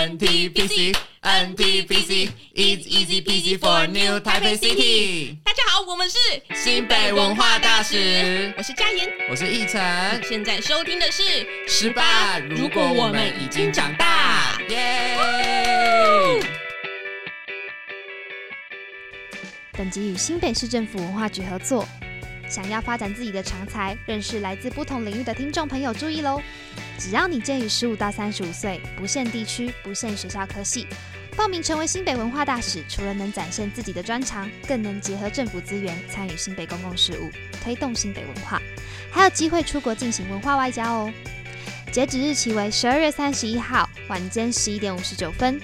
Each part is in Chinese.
NTPC NTPC is easy peasy for New Taipei City。大家好，我们是新北文化大使我是嘉言。我是奕晨。现在收听的是十八，如果我们已经长大，耶！本集与新北市政府文化局合作，想要发展自己的长才，认识来自不同领域的听众朋友，注意喽！只要你介于十五到三十五岁，不限地区，不限学校科系，报名成为新北文化大使，除了能展现自己的专长，更能结合政府资源，参与新北公共事务，推动新北文化，还有机会出国进行文化外交哦！截止日期为十二月三十一号晚间十一点五十九分。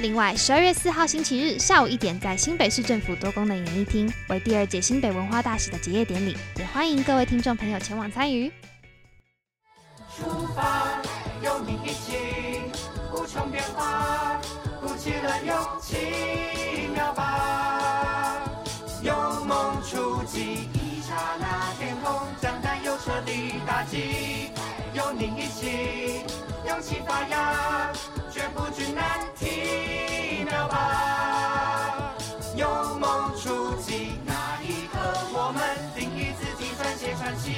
另外，十二月四号星期日下午一点，在新北市政府多功能演艺厅为第二届新北文化大使的结业典礼，也欢迎各位听众朋友前往参与。出发，有你一起，无穷变化，鼓起了勇气，秒吧，有梦出击，一刹那天空将担忧彻底打击，有你一起，勇气发芽，绝不惧难题，有梦出击，那一刻我们定义自己，撰写传奇。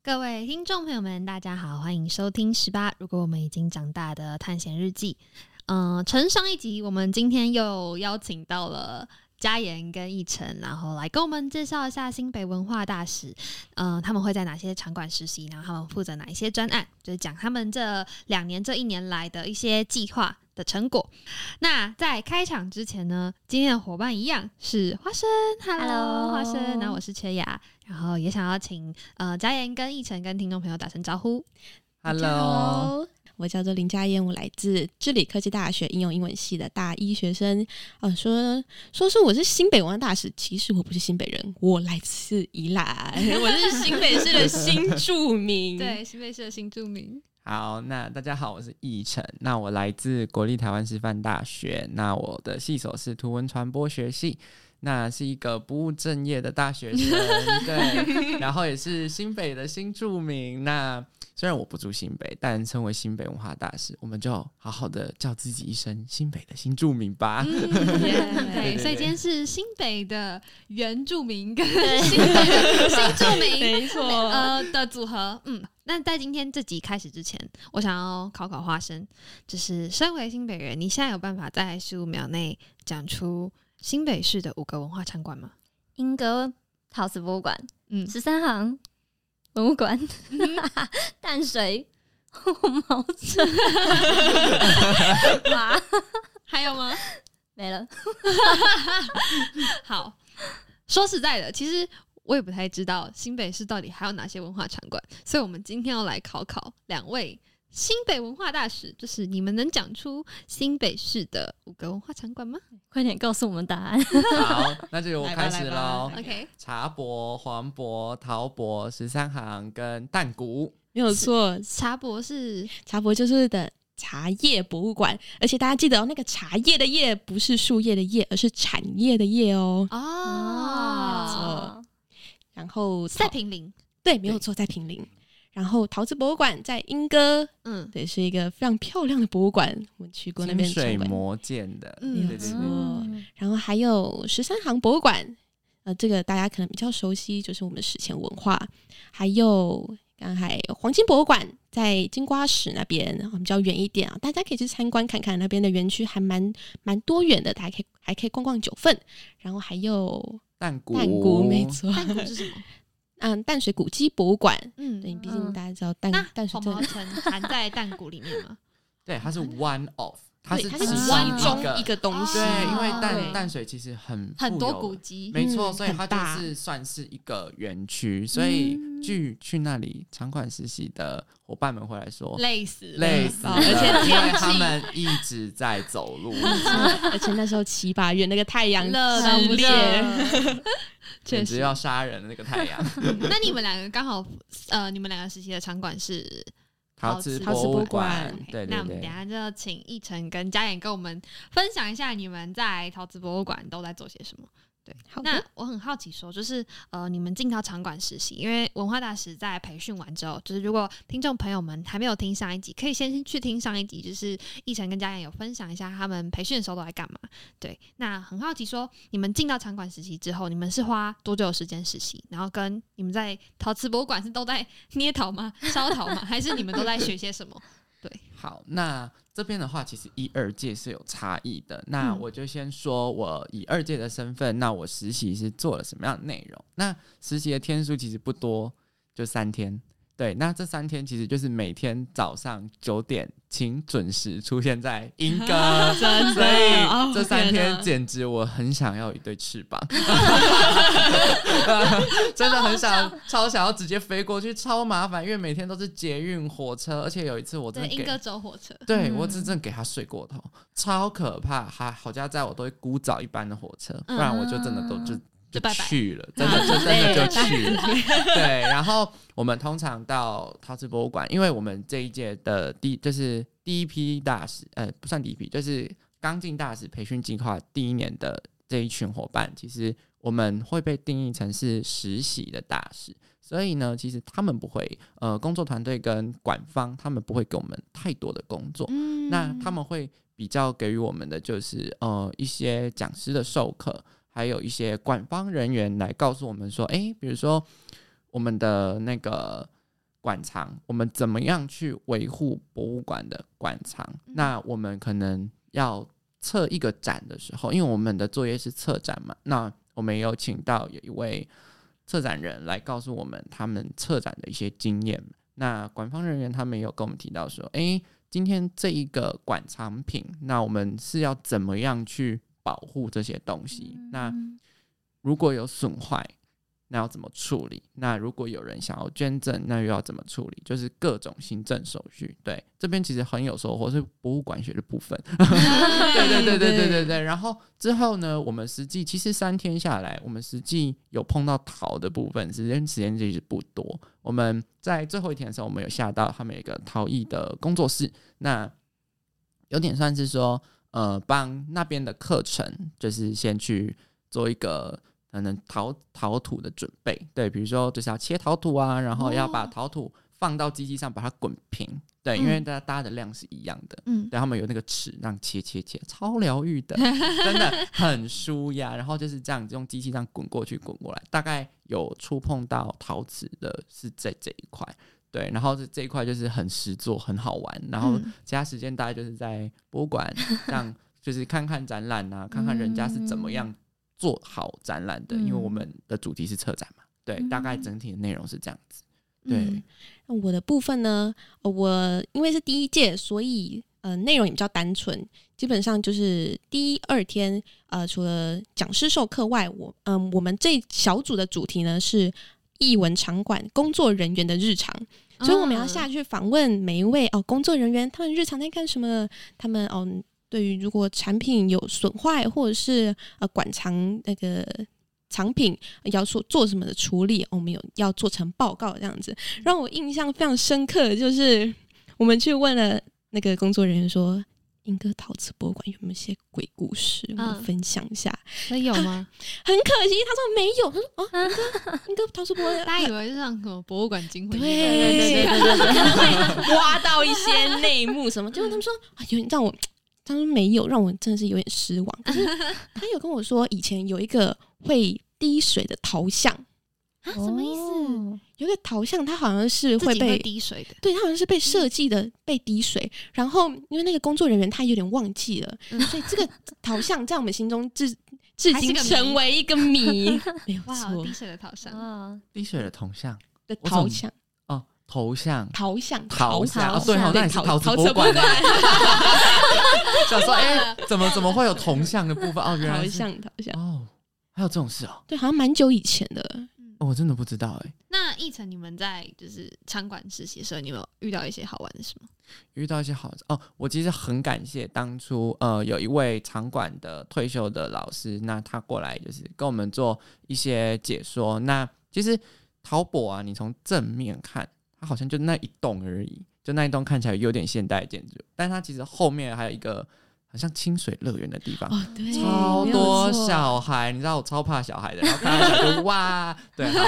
各位听众朋友们，大家好，欢迎收听十八。如果我们已经长大的探险日记，嗯、承上一集，我们今天又邀请到了嘉言跟奕晨，然后来跟我们介绍一下新北文化大使，嗯、他们会在哪些场馆实习，然后他们负责哪一些专案，就是讲他们这两年、这一年来的一些计划的成果。那在开场之前呢，今天的伙伴一样是花生。Hello 花生，然后我是缺雅，然后也想要请呃嘉言跟奕晨跟听众朋友打声招呼。Hello，我叫做林佳燕，我来自治理科技大学应用英文系的大一学生。呃，说说是我是新北文化大使，其实我不是新北人，我来自宜兰，我是新北市的新住民。对，新北市的新住民。好，那大家好，我是易晨，那我来自国立台湾师范大学，那我的系所是图文传播学系。那是一个不务正业的大学生，对，然后也是新北的新住民。那虽然我不住新北，但身为新北文化大使，我们就好好的叫自己一声新北的新住民吧。嗯 对所以今天是新北的原住民跟 新北的新住民，没错呃的组合。嗯，那在今天这集开始之前，我想要考考花生，就是身为新北人，你现在有办法在十五秒内讲出新北市的五个文化场馆吗？英歌陶瓷博物馆、嗯，十三行文物馆、淡水。红毛城，哇，还有吗？没了。好，说实在的，其实我也不太知道新北市到底还有哪些文化场馆，所以我们今天要来考考两位新北文化大使，就是你们能讲出新北市的五个文化场馆吗快点告诉我们答案。好，那就由我开始喽。？OK，茶博、黄博、陶博、十三行跟淡谷。没有错，茶博是茶博就是的茶叶博物馆，而且大家记得哦，那个茶叶的叶不是树叶的叶，而是产业的业哦。哦，然后在平林，对，没有错，在平林。然后陶瓷博物馆在莺歌，嗯对，是一个非常漂亮的博物馆，我们去过那边参观。水磨建的，嗯对对对，嗯然后还有十三行博物馆，呃，这个大家可能比较熟悉，就是我们的史前文化。还有刚才黄金博物馆在金瓜石那边，我们比较远一点啊，大家可以去参观看看，那边的园区还蛮蛮多元的，大家可以还可以逛逛九份。然后还有蛋谷，蛋谷，没错，蛋谷是什么？嗯，淡水古迹博物馆。嗯，对，毕竟嗯大家知道淡那淡水这红毛城含在淡谷里面嘛？对，它是 one of，它，是它是其其中一个东西。对，因为哦淡淡水其实很很多古迹，没错，嗯所以它就是算是一个园区，所以嗯据去那里场馆实习的伙伴们会来说。累死，累死了，而且因为他们一直在走路，而且那时候七八月那个太阳热之烈，简直要杀人的那个太阳。那你们两个刚好，呃，你们两个实习的场馆是陶瓷陶瓷博物馆馆，对对对那我们等。下就请奕晨跟嘉妍跟我们分享一下你们在陶瓷博物馆都在做些什么。好那我很好奇说，就是呃，你们进到场馆实习，因为文化大使在培训完之后，就是如果听众朋友们还没有听上一集，可以先去听上一集，就是奕晨跟嘉妍有分享一下他们培训的时候都在干嘛。对，那很好奇说，你们进到场馆实习之后，你们是花多久的时间实习？然后跟你们在陶瓷博物馆是都在捏陶吗？烧陶吗？还是你们都在学些什么？好，那这边的话，其实一二届是有差异的。那嗯我就先说我以二届的身份，那我实习是做了什么样的内容？那实习的天数其实不多，就三天。对，那这三天其实就是每天早上九点，请准时出现在英歌，真的所以哦这三天简直我很想要有一对翅膀，真的很想超想要直接飞过去，超麻烦，因为每天都是捷运火车，而且有一次我真，的给英哥走火车。对、嗯我真正给他睡过头，超可怕。还好家在我都会估早一班的火车，不然我就真的都就就就拜。拜去了，真的就真的就去了。对，然后我们通常到陶瓷博物馆，因为我们这一届的第就是第一批大使，呃，不算第一批，就是刚进大使培训计划第一年的这一群伙伴，其实我们会被定义成是实习的大使。所以呢，其实他们不会，呃，工作团队跟馆方他们不会给我们太多的工作，嗯。那他们会比较给予我们的就是呃一些讲师的授课，还有一些馆方人员来告诉我们说，诶，比如说我们的那个馆藏，我们怎么样去维护博物馆的馆藏？那我们可能要策一个展的时候，因为我们的作业是策展嘛，那我们也有请到有一位策展人来告诉我们他们策展的一些经验。那馆方人员他们也有跟我们提到说，诶，今天这一个馆藏品，那我们是要怎么样去保护这些东西？那如果有损坏，那要怎么处理？那如果有人想要捐赠，那又要怎么处理？就是各种行政手续。对，这边其实很有收获，是博物馆学的部分。对对对对对对对。然后之后呢，我们实际其实三天下来，我们实际有碰到陶的部分，时间时间其实不多。我们在最后一天的时候，我们有下到他们有一个陶艺的工作室，那有点算是说，呃，帮那边的课程，就是先去做一个可能陶陶土的准备，对，比如说就是要切陶土啊，然后要把哦陶土放到机器上把它滚平，对，因为大家搭的量是一样的，嗯，对他们有那个尺让切切切，超疗愈的，真的 很舒压。然后就是这样用机器这样滚过去滚过来，大概有触碰到陶瓷的是在这一块。对，然后这这一块就是很实做，很好玩。然后嗯其他时间大概就是在博物馆，让 就是看看展览啊，看看人家是怎么样做好展览的。因为我们的主题是策展嘛，对，大概整体的内容是这样子。对，嗯那我的部分呢，呃我因为是第一届，所以呃内容也比较单纯，基本上就是第一二天，呃除了讲师授课外，我嗯、我们这小组的主题呢是艺文场馆工作人员的日常，所以我们要下去访问每一位哦工作人员，他们日常在干什么，他们哦对于如果产品有损坏或者是呃馆藏那个。藏品要做做什么的处理，我们有要做成报告这样子。让我印象非常深刻的就是，我们去问了那个工作人员说，英歌陶瓷博物馆有没有一些鬼故事，我分享一下。所以有吗？很可惜，他说没有。他说啊，英歌陶瓷博物馆，大家以为是像什么博物馆惊魂对对对对对对，可能会挖到一些内幕什么。结果他们说啊，有点让我，他说没有，让我真的是有点失望。可是他有跟我说，以前有一个会滴水的陶像，啊，什么意思？有一个陶像，它好像是会被会滴水的，对，它好像是被设计的被滴水，然后因为那个工作人员他有点忘记了，嗯。所以这个陶像在我们心中至 至今成为一个谜，没错。滴水的陶像，啊，滴水的铜像。的陶像，哦，头像。陶像，陶像。对好那你是陶陶瓷陶博物馆 想说，哎、怎么怎么会有铜像的部分？哦，原来是。陶像，陶像，哦，还有这种事哦，对，好像蛮久以前的，哦我真的不知道哎。那一晨，你们在就是场馆实习的时候，你有没有遇到一些好玩的事吗？遇到一些好哦，我其实很感谢当初呃有一位场馆的退休的老师，那他过来就是跟我们做一些解说。那其实淘宝啊，你从正面看，它好像就那一栋而已，就那一栋看起来有点现代建筑，但它其实后面还有一个好像清水乐园的地方，哦，对，超多小孩，你知道我超怕小孩的，然后看到小孩就哇，对，好。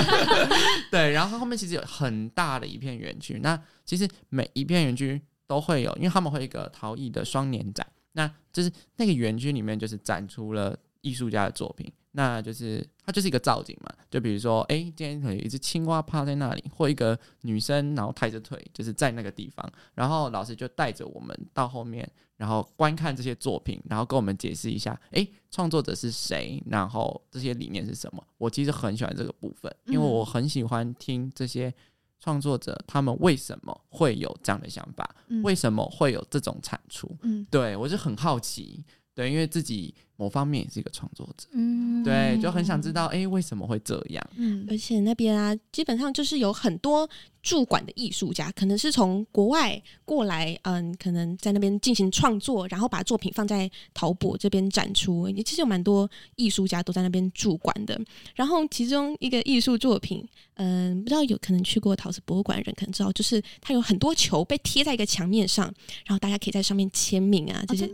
对，然后后面其实有很大的一片园区，那其实每一片园区都会有，因为他们会有一个陶艺的双年展，那就是那个园区里面就是展出了艺术家的作品，那就是它就是一个造景嘛，就比如说，哎，今天可能有一只青蛙趴在那里，或一个女生然后抬着腿，就是在那个地方，然后老师就带着我们到后面，然后观看这些作品，然后跟我们解释一下，哎，创作者是谁，然后这些理念是什么。我其实很喜欢这个部分，因为嗯我很喜欢听这些创作者他们为什么会有这样的想法，嗯为什么会有这种产出。嗯对我是很好奇，对，因为自己某方面也是一个创作者，嗯，对，就很想知道，哎、为什么会这样？嗯而且那边啊，基本上就是有很多驻馆的艺术家，可能是从国外过来，嗯，可能在那边进行创作，然后把作品放在陶博这边展出。也其实有蛮多艺术家都在那边驻馆的。然后其中一个艺术作品，嗯，不知道有可能去过陶瓷博物馆的人可能知道，就是它有很多球被贴在一个墙面上，然后大家可以在上面签名啊，这些。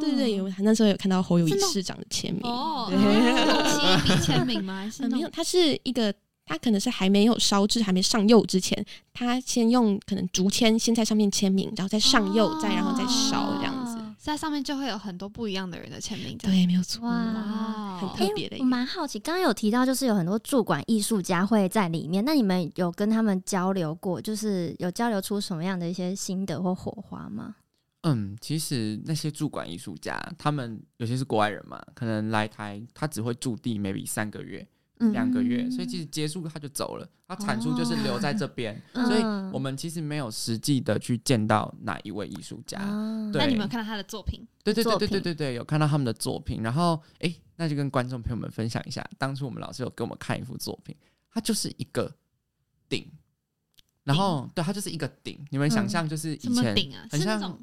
对对对，有那时候有看到侯友谊市长的签名哦，签名吗？还是呃，没有，它是一个，它可能是还没有烧制、还没上釉之前，他先用可能竹签先在上面签名，然后再上釉，再然后再烧这样子。哦在上面就会有很多不一样的人的签名，对，没有错，哇很特别的一我。蛮好奇，刚刚有提到就是有很多驻馆艺术家会在里面，那你们有跟他们交流过，就是有交流出什么样的一些心得或火花吗？嗯，其实那些驻馆艺术家，他们有些是国外人嘛，可能来台，他只会驻地 maybe 三个月、嗯两个月，所以其实结束他就走了，他产出就是留在这边，嗯 所以我们其实没有实际的去见到哪一位艺术家。那你们有看到他的作品？对对对对对对对，有看到他们的作品，然后诶，那就跟观众朋友们分享一下，当初我们老师有给我们看一幅作品，它就是一个顶，然后对，它就是一个顶，你们想嗯象就是什以前？很像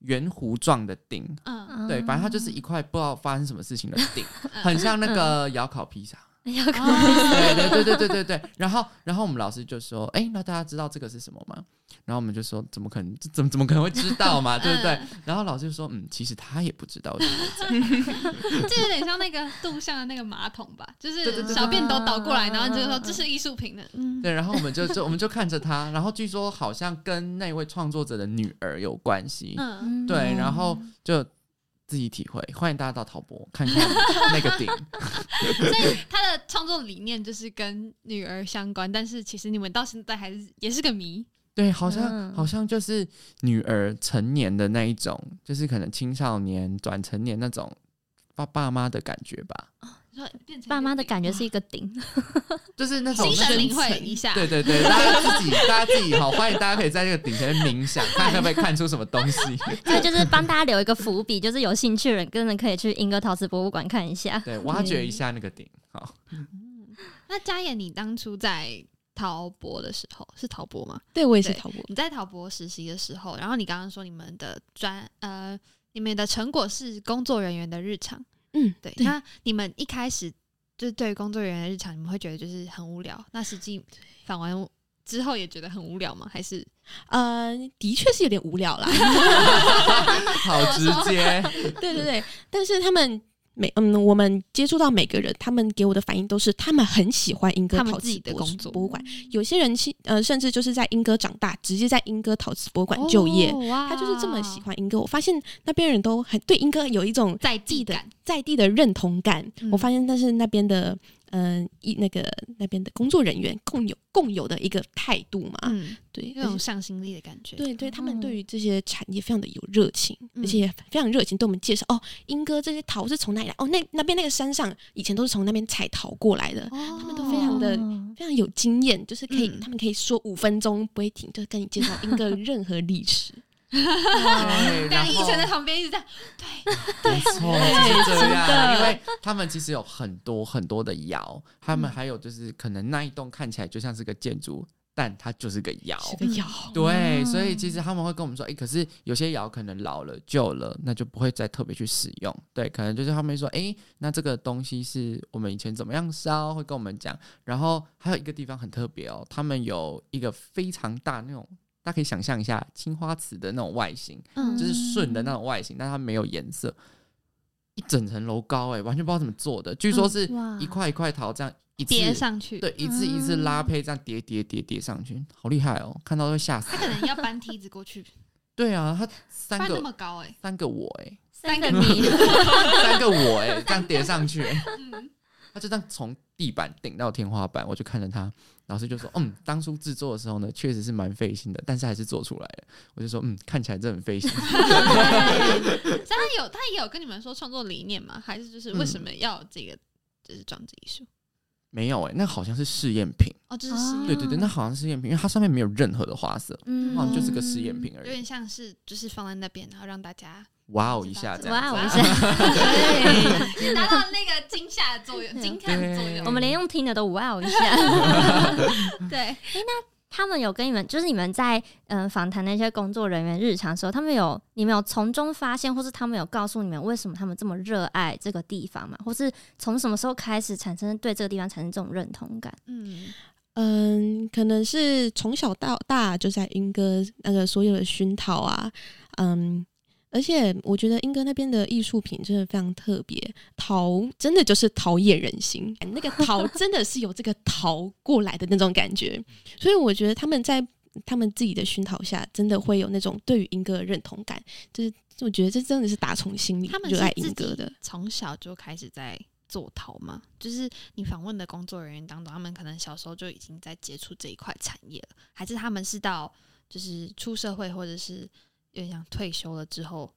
圆弧状的钉，嗯，对，反正它就是一块不知道发生什么事情的顶，很像那个窑烤披萨。要看对对对对对对对。然后然后我们老师就说：“哎，那大家知道这个是什么吗？”然后我们就说：“怎么可能？怎么怎么可能会知道嘛？对不对？” 然后老师就说：“嗯，其实他也不知道这 有点像那个杜象的那个马桶吧，就是小便都倒过来，然后你就说嗯嗯嗯这是艺术品的，嗯，对，然后我们就就我们就看着他，然后据说好像跟那位创作者的女儿有关系。嗯，对，然后就自己体会，欢迎大家到陶博看看 那个顶。所以他的创作理念就是跟女儿相关，但是其实你们到现在还是也是个谜，对，好像、嗯。好像就是女儿成年的那一种，就是可能青少年转成年那种爸爸妈的感觉吧，说变成爸妈的感觉是一个顶，就是那种心神深领会一下，对对对，大家自己大家自己好，欢迎大家可以在这个顶前面冥想，看可不可以看出什么东西。所以就是帮大家留一个伏笔，就是有兴趣的人真的可以去英歌陶瓷博物馆看一下。对，挖掘一下那个顶。好，那嘉妍，你当初在陶博的时候是陶博吗？对我也是陶博，你在陶博实习的时候，然后你刚刚说你们的专呃，你们的成果是工作人员的日常，嗯，对，对那你们一开始就是对工作人员的日常，你们会觉得就是很无聊，那实际访完之后也觉得很无聊吗？还是呃，的确是有点无聊啦。好直接。对对对，但是他们每嗯，我们接触到每个人，他们给我的反应都是他们很喜欢英歌陶瓷的工作博物馆。有些人其呃，甚至就是在英歌长大，直接在英歌陶瓷博物馆就业。哦他就是这么喜欢英歌，我发现那边人都很对英歌有一种在地的，在地的认同感。嗯我发现，但是那边的嗯一那个那边的工作人员共有共有的一个态度嘛，嗯，对，那种向心力的感觉，对对，他们哦。对于这些产业非常的有热情，嗯而且非常热情，对我们介绍哦，英哥这些桃是从哪里来？哦，那那边那个山上以前都是从那边采桃过来的，他他们都非常的哦非常有经验，就是可以，嗯。他们可以说五分钟不会停，就是跟你介绍英哥任何历史。对，对，然后一晨在旁边一直在，对没错，就是这样。因为他们其实有很多很多的窑，他们还有就是可能那一栋看起来就像是个建筑，但它就是个窑。是个窑，对，所以其实他们会跟我们说，哎、可是有些窑可能老了、旧了，那就不会再特别去使用。对，可能就是他们说，哎、那这个东西是我们以前怎么样烧，会跟我们讲。然后还有一个地方很特别哦，他们有一个非常大那种大家可以想象一下青花瓷的那种外形，嗯。就是顺的那种外形，但它没有颜色，一整层楼高哎、完全不知道怎么做的。据说是一块一块陶这样一次叠上去，对，一次一次拉胚这样叠叠叠叠上去，好厉害哦！看到会吓死。他。可能要搬梯子过去，对啊，他三个那么高哎，三个我哎、三个你，三个我哎、这样叠上去、嗯。他就这样从地板顶到天花板，我就看着他，老师就说：“嗯，当初制作的时候呢，确实是蛮费心的，但是还是做出来了。”我就说：“嗯，看起来真的很费心。所以他有他也有跟你们说创作理念吗？还是就是为什么要这个就是装置艺术？”没有哎、那好像是试验品。哦，就是试验。对对对，那好像是试验品，因为它上面没有任何的花色，嗯。好像就是个试验品而已。有点像是就是放在那边，然后让大家哇哦一下这样，哇哦 一下。对，达到那个惊吓的作用、惊叹的作用。我们连用听的都哇哦一下。对，他们有跟你们，就是你们在嗯访谈那些工作人员日常时候，他们有你们有从中发现，或是他们有告诉你们为什么他们这么热爱这个地方吗？或是从什么时候开始产生对这个地方产生这种认同感？嗯，嗯，可能是从小到大就在英哥那个所有的熏陶啊，嗯，而且我觉得英哥那边的艺术品真的非常特别，陶真的就是陶冶人心，那个陶 真的是有这个陶过来的那种感觉，所以我觉得他们在他们自己的熏陶下，真的会有那种对于英哥的认同感，就是我觉得这真的是打从心里热爱英哥的。从小就开始在做陶吗？就是你访问的工作人员当中，他们可能小时候就已经在接触这一块产业了，还是他们是到就是出社会或者是有点像退休了之后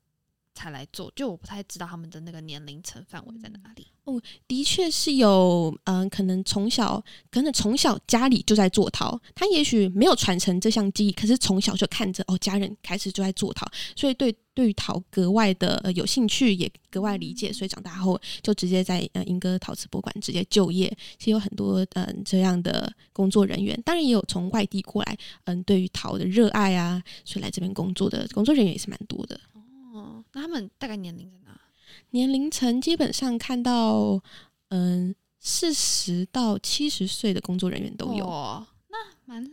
才来做？就我不太知道他们的那个年龄层范围在哪里。哦的确是有，嗯、可能从小，可能从小家里就在做陶，他也许没有传承这项技艺，可是从小就看着哦，家人开始就在做陶，所以对对于陶格外的、呃、有兴趣，也格外理解，所以长大后就直接在呃英歌陶瓷博物馆直接就业。其实有很多嗯、呃这样的工作人员，当然也有从外地过来，嗯、对于陶的热爱啊，所以来这边工作的工作人员也是蛮多的。哦，那他们大概年龄在哪？年龄层基本上看到，嗯，四十到七十岁的工作人员都有。哦、那蛮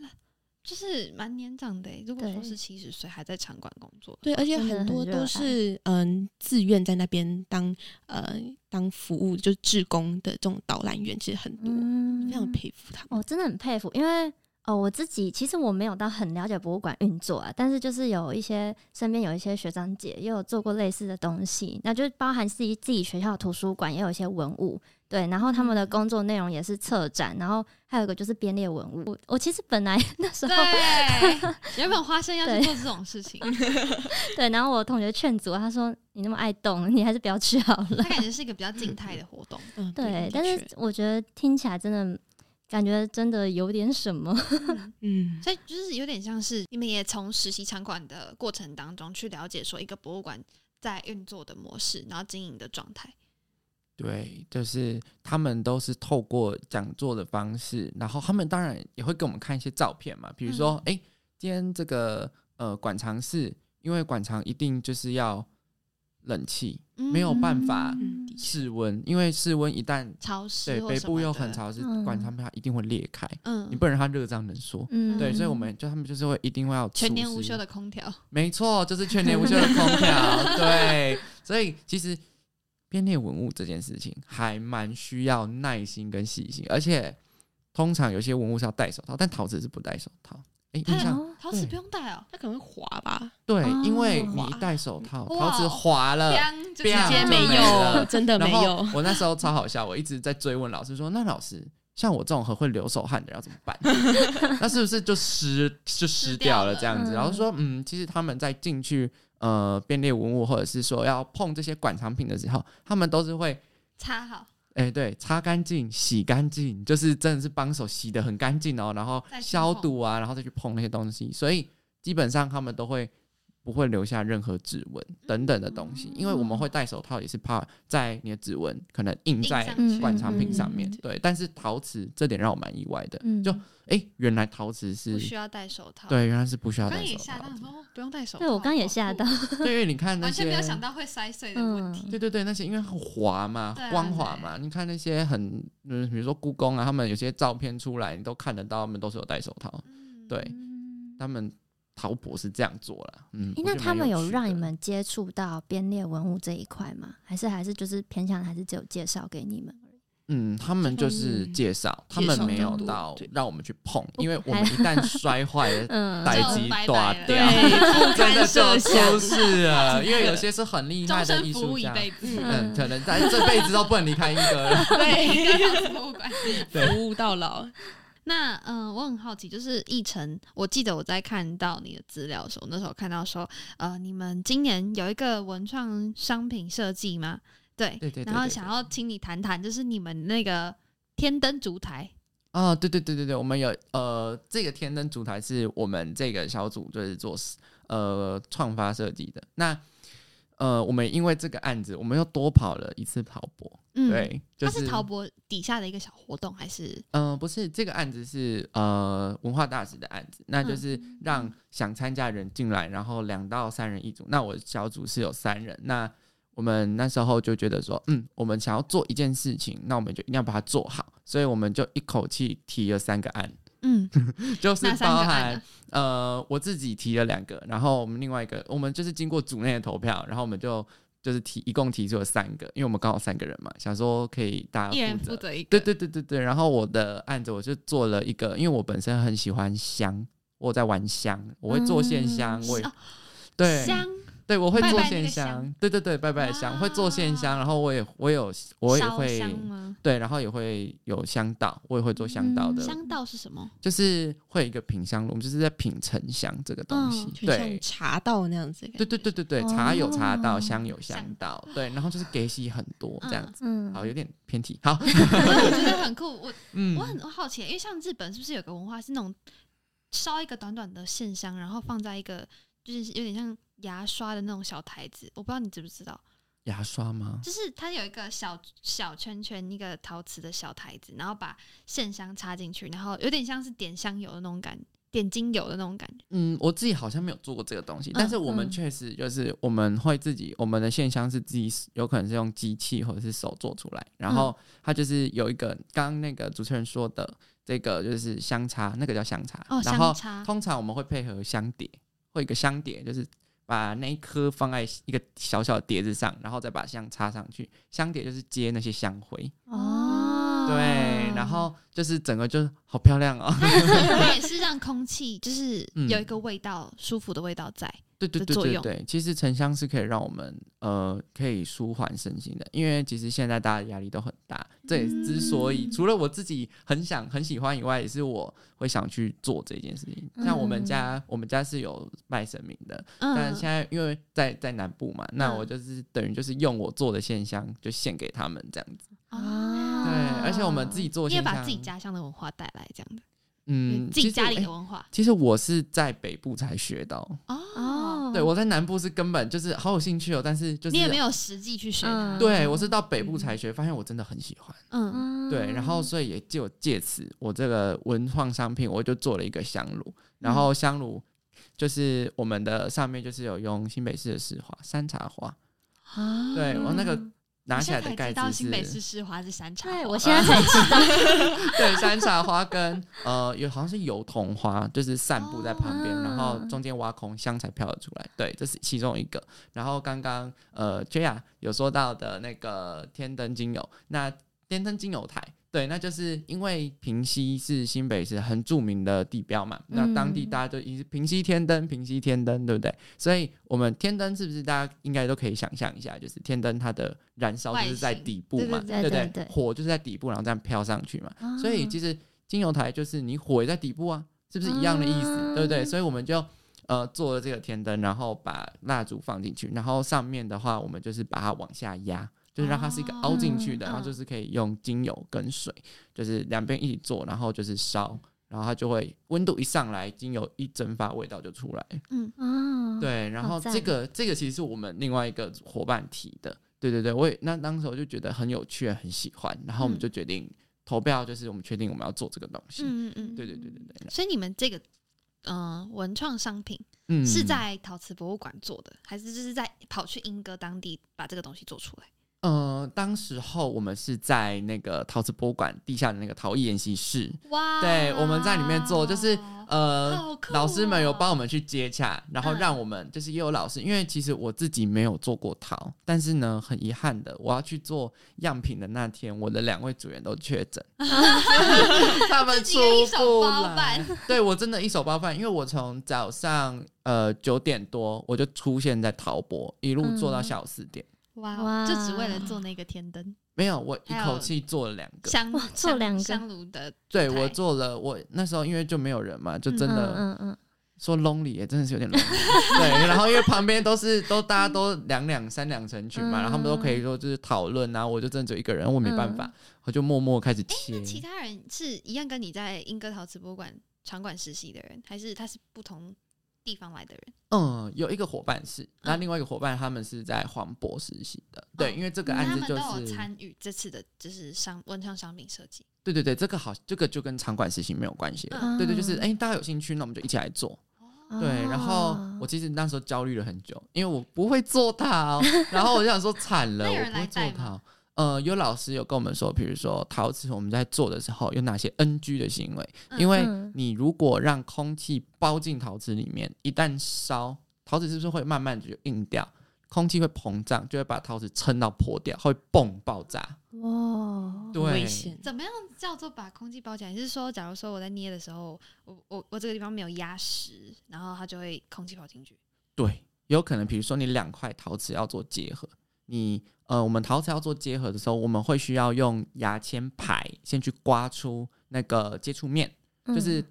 就是蛮年长的欸。如果说是七十岁还在场馆工作，对，而且很多都是嗯自愿在那边当呃当服务，就是志工的这种导览员，其实很多，嗯非常佩服他们。我真的很佩服，因为哦，我自己其实我没有到很了解博物馆运作啊，但是就是有一些身边有一些学长姐也有做过类似的东西，那就是包含自己自己学校的图书馆也有一些文物，对，然后他们的工作内容也是策展，然后还有一个就是编列文物。我我其实本来那时候对，原本花生要去做这种事情，对，然后我同学劝阻，他说你那么爱动，你还是不要去好了他。感觉是一个比较静态的活动。嗯，对，但是我觉得听起来真的感觉真的有点什么。嗯，所以就是有点像是你们也从实习场馆的过程当中去了解说一个博物馆在运作的模式，然后经营的状态。对，就是他们都是透过讲座的方式，然后他们当然也会给我们看一些照片嘛，比如说，哎、今天这个呃馆藏室，因为馆藏一定就是要冷气，没有办法嗯室温，因为室温一旦潮湿对北部又很，潮湿，管他们它一定会裂开，嗯你，不能让它热胀冷缩。嗯，对，所以我们就他们就是会一定会要全年无休的空调。没错，就是全年无休的空调。对，所以其实编列文物这件事情还蛮需要耐心跟细心，而且通常有些文物是要戴手套，但陶瓷是不戴手套。哎、印象哦陶瓷不用戴哦，它可能会滑吧，对，哦因为你一戴手套，陶瓷滑了。直接没有了，真的没然后有。我那时候超好笑，我一直在追问老师说：“那老师，像我这种很会流手汗的要怎么办？那是不是就湿就湿掉了这样子？”然后说：“嗯，其实他们在进去呃编列文物，或者是说要碰这些馆藏品的时候，他们都是会擦好，哎、对，擦干净、洗干净，就是真的是帮手洗的很干净哦，然后消毒啊，然后再去碰那些东西，所以基本上他们都会不会留下任何指纹等等的东西，因为我们会戴手套，也是怕在你的指纹可能印在上去馆藏品上面。对，但是陶瓷这点让我蛮意外的，嗯就哎、原来陶瓷是不需要戴手套。，对，原来是不需要刚刚也戴手套的。吓到说哦不用戴手套。对我刚刚也吓到，对，因为你看 那些完全没有想到会摔碎的问题。嗯对对对，那些因为很滑嘛，光滑嘛，你看那些很，嗯，比如说故宫啊，他们有些照片出来，你都看得到，他们都是有戴手套，嗯对他们陶博是这样做了。嗯，诶那他们有让你们接触到编列文物这一块吗？还是还是就是偏向还是只有介绍给你们？嗯，他们就是嗯介绍，他介们没有到对让我们去碰，因为我们一旦摔坏了，嗯，待就机断拜拜了掉，就想出事了。因为有些是很厉害终的艺术家，嗯，可能在这辈子都不能离开一个了。对，博物馆。对服务到老。那嗯、呃我很好奇，就是奕晨，我记得我在看到你的资料的时候，那时候看到说，呃，你们今年有一个文创商品设计吗？对，对对对然后想要请你谈谈，就是你们那个天灯烛台，哦，对对对对对，我们有呃，这个天灯烛台是我们这个小组就是做呃创发设计的。那呃，我们因为这个案子，我们又多跑了一次陶博，嗯，，对，就它是陶博底下的一个小活动，还是？嗯、呃，不是这个案子是呃文化大使的案子，那就是嗯。让想参加的人进来，然后两到三人一组。那我小组是有三人，那我们那时候就觉得说，嗯，我们想要做一件事情，那我们就一定要把它做好，所以我们就一口气提了三个案，嗯，就是包含呃我自己提了两个，然后我们另外一个，我们就是经过组内的投票，然后我们就就是提一共提出了三个，因为我们刚好三个人嘛，想说可以大一人家负责。一个，对对对对对，然后我的案子我就做了一个，因为我本身很喜欢香，我在玩香，我会做线香，我也哦对。香对，我会做线香香，对对对，拜拜香，我会做线香，然后我也我有我也烧会？对，然后也会有香道，我也会做香道的，香道是什么？就是会有一个品香炉，我们就是在品沉香这个东西，嗯就对像。茶道那样子。对对对对对，茶有茶道，哦香有香香道，对，然后就是给息很多这样子，嗯，好，有点偏题，好，我觉得很酷，我嗯我很好奇，因为像日本是不是有个文化是那种烧一个短短的线香，然后放在一个就是有点像牙刷的那种小台子，我不知道你知不知道，牙刷吗？就是它有一个小小圈圈，一个陶瓷的小台子，然后把线香插进去，然后有点像是点香油的那种感点精油的那种感觉。嗯，我自己好像没有做过这个东西，但是我们嗯。确实就是我们会自己，我们的线香是自己有可能是用机器或者是手做出来，然后它就是有一个刚刚那个主持人说的这个就是香插，那个叫香插，哦，然后香插，通常我们会配合香碟，会有一个香碟，就是把那一颗放在一个小小的碟子上，然后再把香插上去，香碟就是接那些香灰，哦，对，然后就是整个就是好漂亮哦。它也是让空气就是嗯。有一个味道，舒服的味道在。对对对对对，其实沉香是可以让我们呃可以舒缓身心的，因为其实现在大家的压力都很大，这也之所以、嗯。除了我自己很想很喜欢以外，也是我会想去做这件事情。像我们家，我们家是有拜神明的，但嗯，现在因为在在南部嘛，那嗯。我就是等于就是用我做的线香就献给他们这样子。啊对，而且我们自己做你也，把自己家乡的文化带来，这样的，嗯，自己家里其实的文化。其实我是在北部才学到，哦，哦，对我在南部是根本就是好有兴趣哦，但是就是你也没有实际去学对，我是到北部才学，发现我真的很喜欢。嗯，嗯对，然后所以也就借此，我这个文创商品，我就做了一个香炉，然后香炉就是我们的上面就是有用新北市的市花山茶花，啊。对我那个拿起来的盖子新北市是，市花是山茶花。对我现在才知道，对，山茶花跟呃有好像是油桐花，就是散布在旁边，然后中间挖空，香才飘得出来。对，这是其中一个。然后刚刚呃 Jaya 有说到的那个天灯精油，那天灯精油台。对，那就是因为平溪是新北市很著名的地标嘛，那当地嗯大家就一直平溪天灯，平溪天灯，对不对？所以我们天灯是不是大家应该都可以想象一下，就是天灯它的燃烧就是在底部嘛，对不对对火就是在底部，然后这样飘上去嘛。所以其实金油台就是你火也在底部啊，是不是一样的意思？嗯对不对？所以我们就呃做了这个天灯，然后把蜡烛放进去，然后上面的话我们就是把它往下压。就是让它是一个凹进去的，哦然后就是可以用精油跟水，就是两边一起做，然后就是烧，然后它就会温度一上来，精油一蒸发，味道就出来。嗯哦，对，然后这个这个其实是我们另外一个伙伴提的，对对对，我也那当时我就觉得很有趣，很喜欢，然后我们嗯就决定投票，就是我们确定我们要做这个东西。嗯嗯嗯，对对对对对，所以你们这个嗯、呃文创商品嗯是在陶瓷博物馆做的，还是就是在跑去英歌当地把这个东西做出来？呃，当时候我们是在那个陶瓷博物馆地下的那个陶艺研习室，哇对，我们在里面做，就是呃老师们有哦帮我们去接洽，然后嗯让我们就是也有老师，因为其实我自己没有做过陶，但是呢，很遗憾的，我要去做样品的那天，我的两位组员都确诊，他们出不包来办。对我真的一手包办，因为我从早上呃九点多我就出现在陶博，一路做到嗯下午四点。哇哇就只为了做那个天灯。没有，我一口气做了两个。香做两个。香炉的，对我做了，我那时候因为就没有人嘛，就真嗯的嗯嗯，说 lonely 也真的是有点 lonely。对，然后因为旁边都是都大家都两两三两成群嘛，嗯。然后他们都可以说就是讨论啊，我就真的只有一个人，我没办法，我就默默开始切。那。其他人是一样跟你在英歌陶瓷博物馆场馆实习的人，还是他是不同地方来的人？嗯，有一个伙伴是，那另外一个伙伴他们是在黄渤实习的。对，嗯因为这个案子就是，参与这次的，就是商文创商品设计。对对对，这个好，这个就跟场馆实习没有关系了。嗯对对，就是哎、大家有兴趣，那我们就一起来做。嗯对，然后哦我其实那时候焦虑了很久，因为我不会做它，然后我就想说惨了，我不会做来带吗陶。呃，有老师有跟我们说，比如说陶瓷我们在做的时候有哪些 NG 的行为，嗯因为嗯你如果让空气包进陶瓷里面，一旦烧，陶瓷是不是会慢慢的就硬掉？空气会膨胀，就会把陶瓷撑到破掉，会蹦爆炸。哇，对，危险。怎么样叫做把空气包起来？你是说，假如说我在捏的时候，我我我这个地方没有压实，然后它就会空气跑进去？对，有可能，比如说你两块陶瓷要做结合，你呃，我们陶瓷要做结合的时候，我们会需要用牙签排先去刮出那个接触面，就是嗯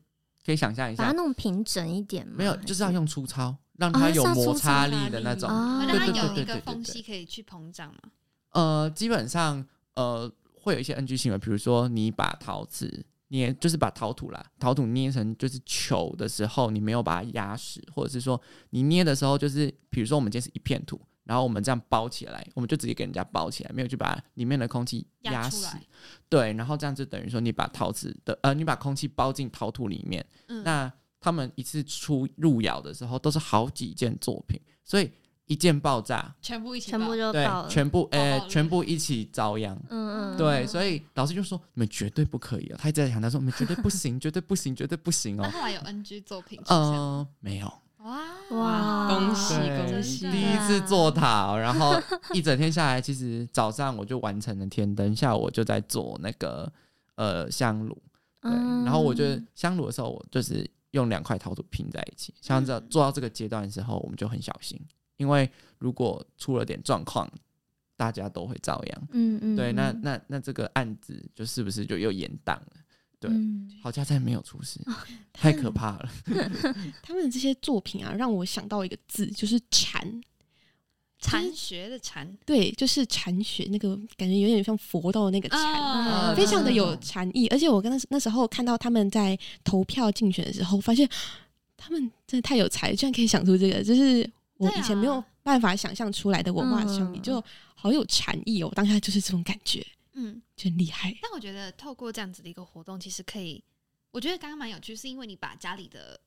可以想象一下，把它弄平整一点吗？没有，就是要用粗糙，让它有摩擦力的那种。哦让它对对有一个对对对对缝隙可以去膨胀嘛？呃，基本上呃会有一些 NG 行为，比如说你把陶瓷捏，就是把陶土啦，陶土捏成就是球的时候，你没有把它压实，或者是说你捏的时候，就是比如说我们今天是一片土，然后我们这样包起来，我们就直接给人家包起来，没有去把里面的空气压死压。对，然后这样就等于说你把陶瓷的呃，你把空气包进陶土里面，嗯，那他们一次出入窑的时候都是好几件作品，所以一件爆炸，全部一起全部就爆，了。全部呃爆了全部一起遭殃。嗯嗯，对，嗯所以老师就说你们绝对不可以啊！他一直在强调说你们绝对不行，绝对不行，绝对不行哦。那后来有 NG 作品嗯，呃，没有，哇哇，恭喜恭喜！第一次做塔，然后一整天下来，其实早上我就完成了天灯，下午我就在做那个呃香炉，对，嗯然后我就香炉的时候，我就是用两块陶土拼在一起。像这做到这个阶段的时候，我们就很小心，因为如果出了点状况，大家都会遭殃。嗯嗯，对，那嗯那那这个案子就是不是就又延宕了？对嗯好家在没有出事，太可怕了。他们的这些作品啊，让我想到一个字，就是禅。禅学的禅，对，就是禅学那个感觉有点像佛道的那个禅，啊非常的有嗯禅意。而且我跟那那时候看到他们在投票竞选的时候，发现他们真的太有才，居然可以想出这个，就是我以前没有啊办法想象出来的文化商品，嗯就好有禅意哦。当下就是这种感觉，嗯。真厉害。但我觉得透过这样子的一个活动，其实可以，我觉得刚刚蛮有趣，是因为你把家里的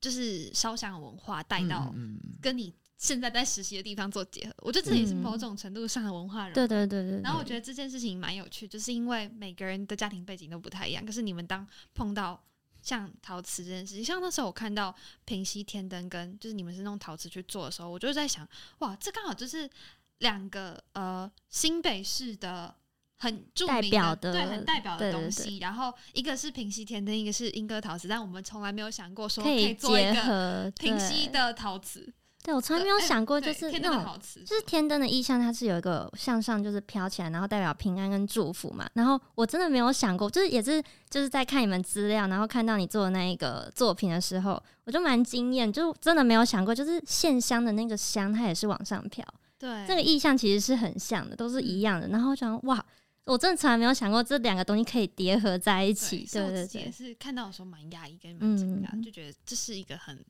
就是烧香文化带到跟你现在在实习的地方做结合，我觉得这也是嗯某种程度上的文化融合。对对对对，然后我觉得这件事情蛮有趣，就是因为每个人的家庭背景都不太一样，可是你们当碰到像陶瓷这件事情，像那时候我看到平息天灯跟就是你们是用陶瓷去做的时候，我就在想，哇，这刚好就是两个呃新北市的。很著名代表的对，很代表的东西。然后一个是平息天灯，一个是莺歌陶瓷，但我们从来没有想过说可以以做一结个合平息的陶瓷。对我从来没有哎想过，就对天灯就是天灯的意象，它是有一个向上，就是飘起来，然后代表平安跟祝福嘛。然后我真的没有想过，就是也是就是在看你们资料，然后看到你做的那一个作品的时候，我就蛮惊艳，就真的没有想过，就是线香的那个香，它也是往上飘，对这个意象其实是很像的，都是一样的。然后我想哇，我真的从来没有想过这两个东西可以叠合在一起，所以对对我自己也对，是看到的时候蛮讶异跟蛮惊讶，嗯就觉得这是一个很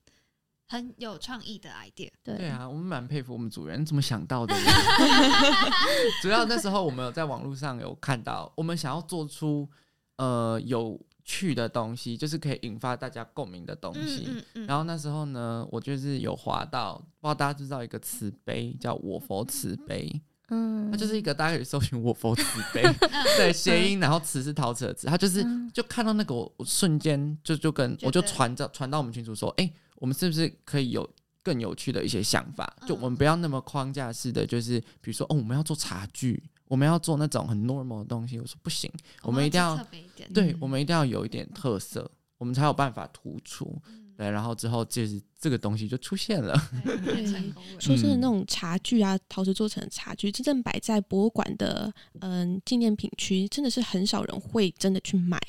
很有创意的 idea。对对啊，我们蛮佩服我们组员怎么想到的。主要那时候我们有在网络上有看到，我们想要做出呃有趣的东西，就是可以引发大家共鸣的东西。嗯嗯然后那时候呢，我就是有滑到，不知道大家知道一个慈悲叫我佛慈悲，嗯，它就是一个大家可以搜寻我佛慈悲，对，谐音，然后词是陶瓷的词，它就是嗯。就看到那个我我瞬间就就跟我就传到传到我们群主说，哎、我们是不是可以有更有趣的一些想法？就我们不要那么框架式的，就是比如说哦，我们要做茶具，我们要做那种很 normal 的东西。我说不行，我们一定要对，我们一定要有一点特色，我们才有办法突出。对，然后之后就是这个东西就出现了。对说真的，嗯那种茶具啊，陶瓷做成的茶具，真正摆在博物馆的嗯纪念品区，真的是很少人会真的去买，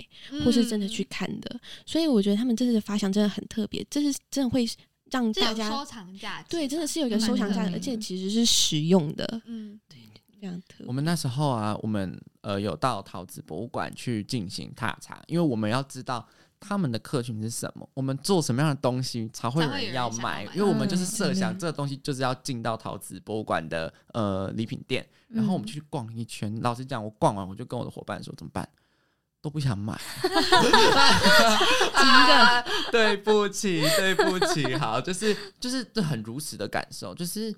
或是真的去嗯看的。所以我觉得他们这次的发想真的很特别，这是真的会让大家收藏价值，对，真的是有一个收藏价值，而且其实是实用的，嗯，非常特别。我们那时候啊，我们呃有到陶瓷博物馆去进行踏查，因为我们要知道他们的客群是什么，我们做什么样的东西才会有人人要买因为我们就是嗯设想这个东西就是要进到陶瓷博物馆的呃礼品店，然后我们嗯去逛一圈。老实讲，我逛完我就跟我的伙伴说怎么办？都不想买，真的 对不起，对不起，好，就是就是这很如实的感受，就是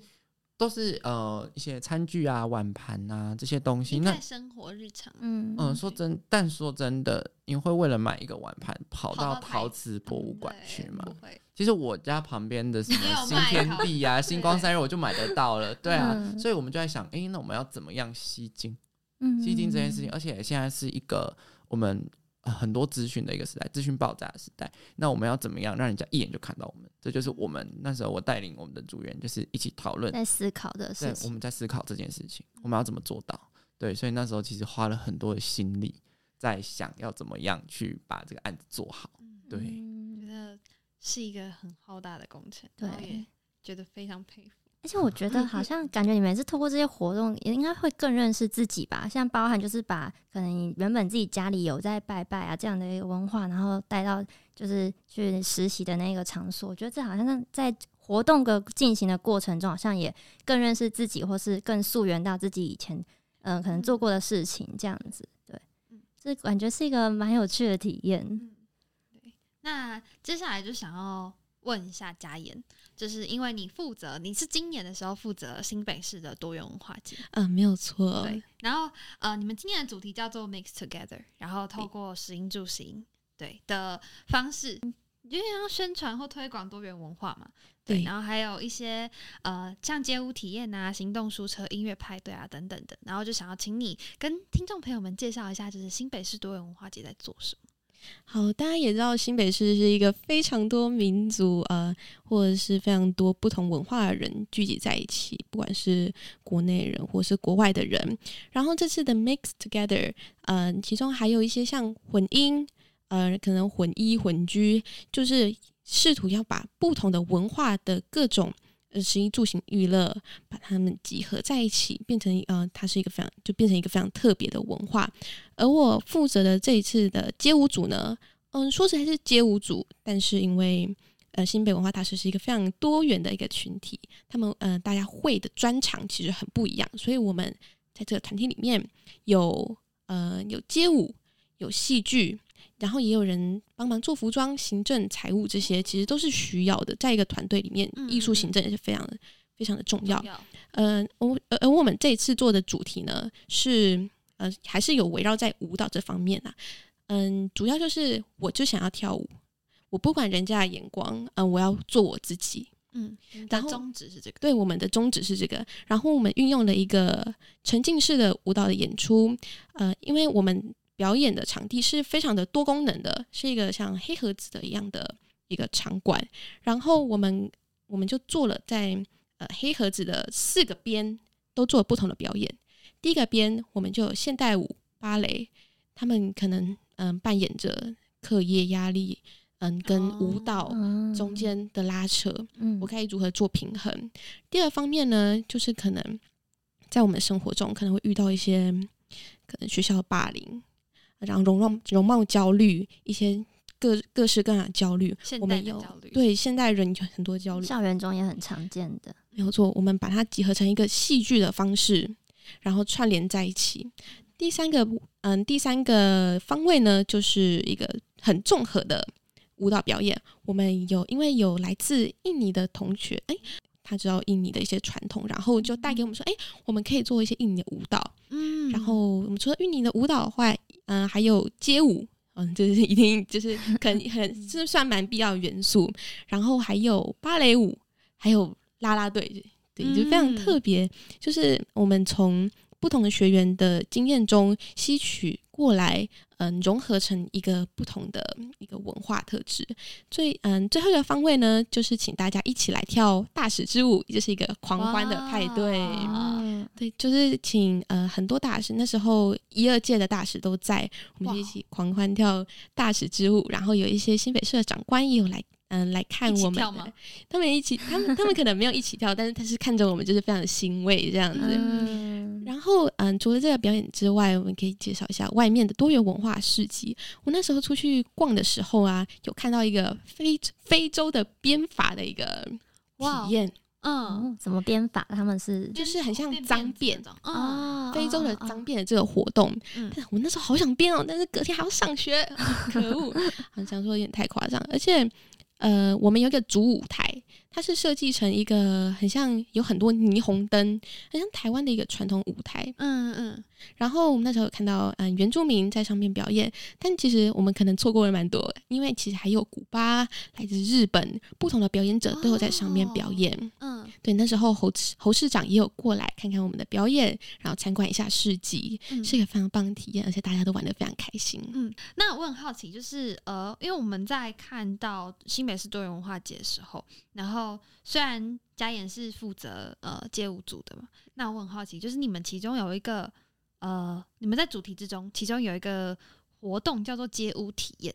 都是呃一些餐具啊、碗盘啊这些东西，那生活日常，嗯嗯，说真，但说真的，你会为了买一个碗盘跑到陶瓷博物馆去吗不？会，其实我家旁边的 什么新天地啊、星光三日我就买得到了，对啊，嗯所以我们就在想，诶，那我们要怎么样吸睛？嗯吸睛这件事情，而且现在是一个我们。呃很多资讯的一个时代，资讯爆炸的时代。那我们要怎么样让人家一眼就看到我们？这就是我们那时候我带领我们的组员，就是一起讨论在思考的对事，我，们在思考这件事情，我们要怎么做到？对，所以那时候其实花了很多的心力，在想要怎么样去把这个案子做好。对，嗯觉得是一个很浩大的工程，对也觉得非常佩服。而且我觉得好像感觉你每次透过这些活动，也应该会更认识自己吧。像包含就是把可能你原本自己家里有在拜拜啊这样的一个文化，然后带到就是去实习的那个场所，我觉得这好像在活动的进行的过程中，好像也更认识自己，或是更溯源到自己以前嗯、呃可能做过的事情这样子。对，这感觉是一个蛮有趣的体验。那接下来就想要问一下嘉妍，就是因为你负责，你是今年的时候负责新北市的多元文化节，嗯，没有错。对，然后呃，你们今年的主题叫做 Mix Together，然后透过食音住行对的方式，有点像宣传或推广多元文化嘛。对，对然后还有一些呃，像街舞体验啊、行动书车、音乐派对啊等等的，然后就想要请你跟听众朋友们介绍一下，就是新北市多元文化节在做什么。好，大家也知道新北市是一个非常多民族呃，或者是非常多不同文化的人聚集在一起，不管是国内人或是国外的人。然后这次的 Mix Together，呃，其中还有一些像混音，呃，可能混衣混居，就是试图要把不同的文化的各种。呃，食衣住行娱乐，把它们集合在一起，变成呃，它是一个非常就变成一个非常特别的文化。而我负责的这一次的街舞组呢，嗯，说实在是街舞组，但是因为呃新北文化大师是一个非常多元的一个群体，他们呃大家会的专长其实很不一样，所以我们在这个团体里面有呃有街舞，有戏剧。然后也有人帮忙做服装、行政、财务这些，其实都是需要的。在一个团队里面，嗯艺术嗯行政也是非常的、非常的重要。要呃，我呃而我们这一次做的主题呢是呃还是有围绕在舞蹈这方面啊。嗯，主要就是我就想要跳舞，我不管人家的眼光，嗯、我要做我自己。嗯，然后宗旨是这个。对，我们的宗旨是这个。然后我们运用了一个沉浸式的舞蹈的演出，呃，因为我们表演的场地是非常的多功能的，是一个像黑盒子的一样的一个场馆。然后我们我们就做了在呃黑盒子的四个边都做了不同的表演。第一个边我们就有现代舞、芭蕾，他们可能嗯、扮演着课业压力，嗯、跟舞蹈嗯中，间的拉扯。嗯我该如何做平衡？第二方面呢，就是可能在我们生活中可能会遇到一些可能学校的霸凌，然后容貌容貌焦虑，一些各各式各样的焦虑。现我们有对现代人有很多焦虑，校园中也很常见的。没有错，我们把它集合成一个戏剧的方式，然后串联在一起。第三个，嗯，第三个方位呢，就是一个很综合的舞蹈表演。我们有因为有来自印尼的同学，哎，他知道印尼的一些传统，然后就带给我们说，哎，我们可以做一些印尼的舞蹈。嗯然后我们除了印尼的舞蹈的话，嗯、还有街舞，嗯，就是 一定就是很很是算蛮必要的元素。然后还有芭蕾舞，还有啦啦队，对，就非常嗯特别。就是我们从不同的学员的经验中吸取过来，嗯，融合成一个不同的一个文化特质。最嗯最后一个方位呢，就是请大家一起来跳大使之舞，也就是一个狂欢的派对。对，就是请呃很多大使，那时候一二届的大使都在，我们就一起狂欢跳大使之舞，然后有一些新北市的长官也有来。嗯，来看我们他们一起，他们他们可能没有一起跳，但是他是看着我们，就是非常的欣慰这样子。嗯，然后，嗯，除了这个表演之外，我们可以介绍一下外面的多元文化市集。我那时候出去逛的时候啊，有看到一个非非洲的编法的一个体验，嗯，哦，怎么编法？他们是就是很像脏辫啊，非洲的哦脏辫的这个活动。嗯但我那时候好想编哦，但是隔天还要上学，可恶！好像说有点太夸张，而且呃，我们有一个主舞台，它是设计成一个很像有很多霓虹灯，很像台湾的一个传统舞台。嗯嗯，然后我们那时候有看到嗯、呃原住民在上面表演，但其实我们可能错过了蛮多，因为其实还有古巴、来自日本不同的表演者都有在上面表演。嗯对，那时候侯市侯市长也有过来看看我们的表演，然后参观一下市集，嗯是一个非常棒的体验，而且大家都玩的非常开心。嗯，那我很好奇，就是呃，因为我们在看到新也是多元文化节的时候，然后虽然嘉言是负责呃街舞组的嘛，那我很好奇，就是你们其中有一个呃，你们在主题之中，其中有一个活动叫做街舞体验，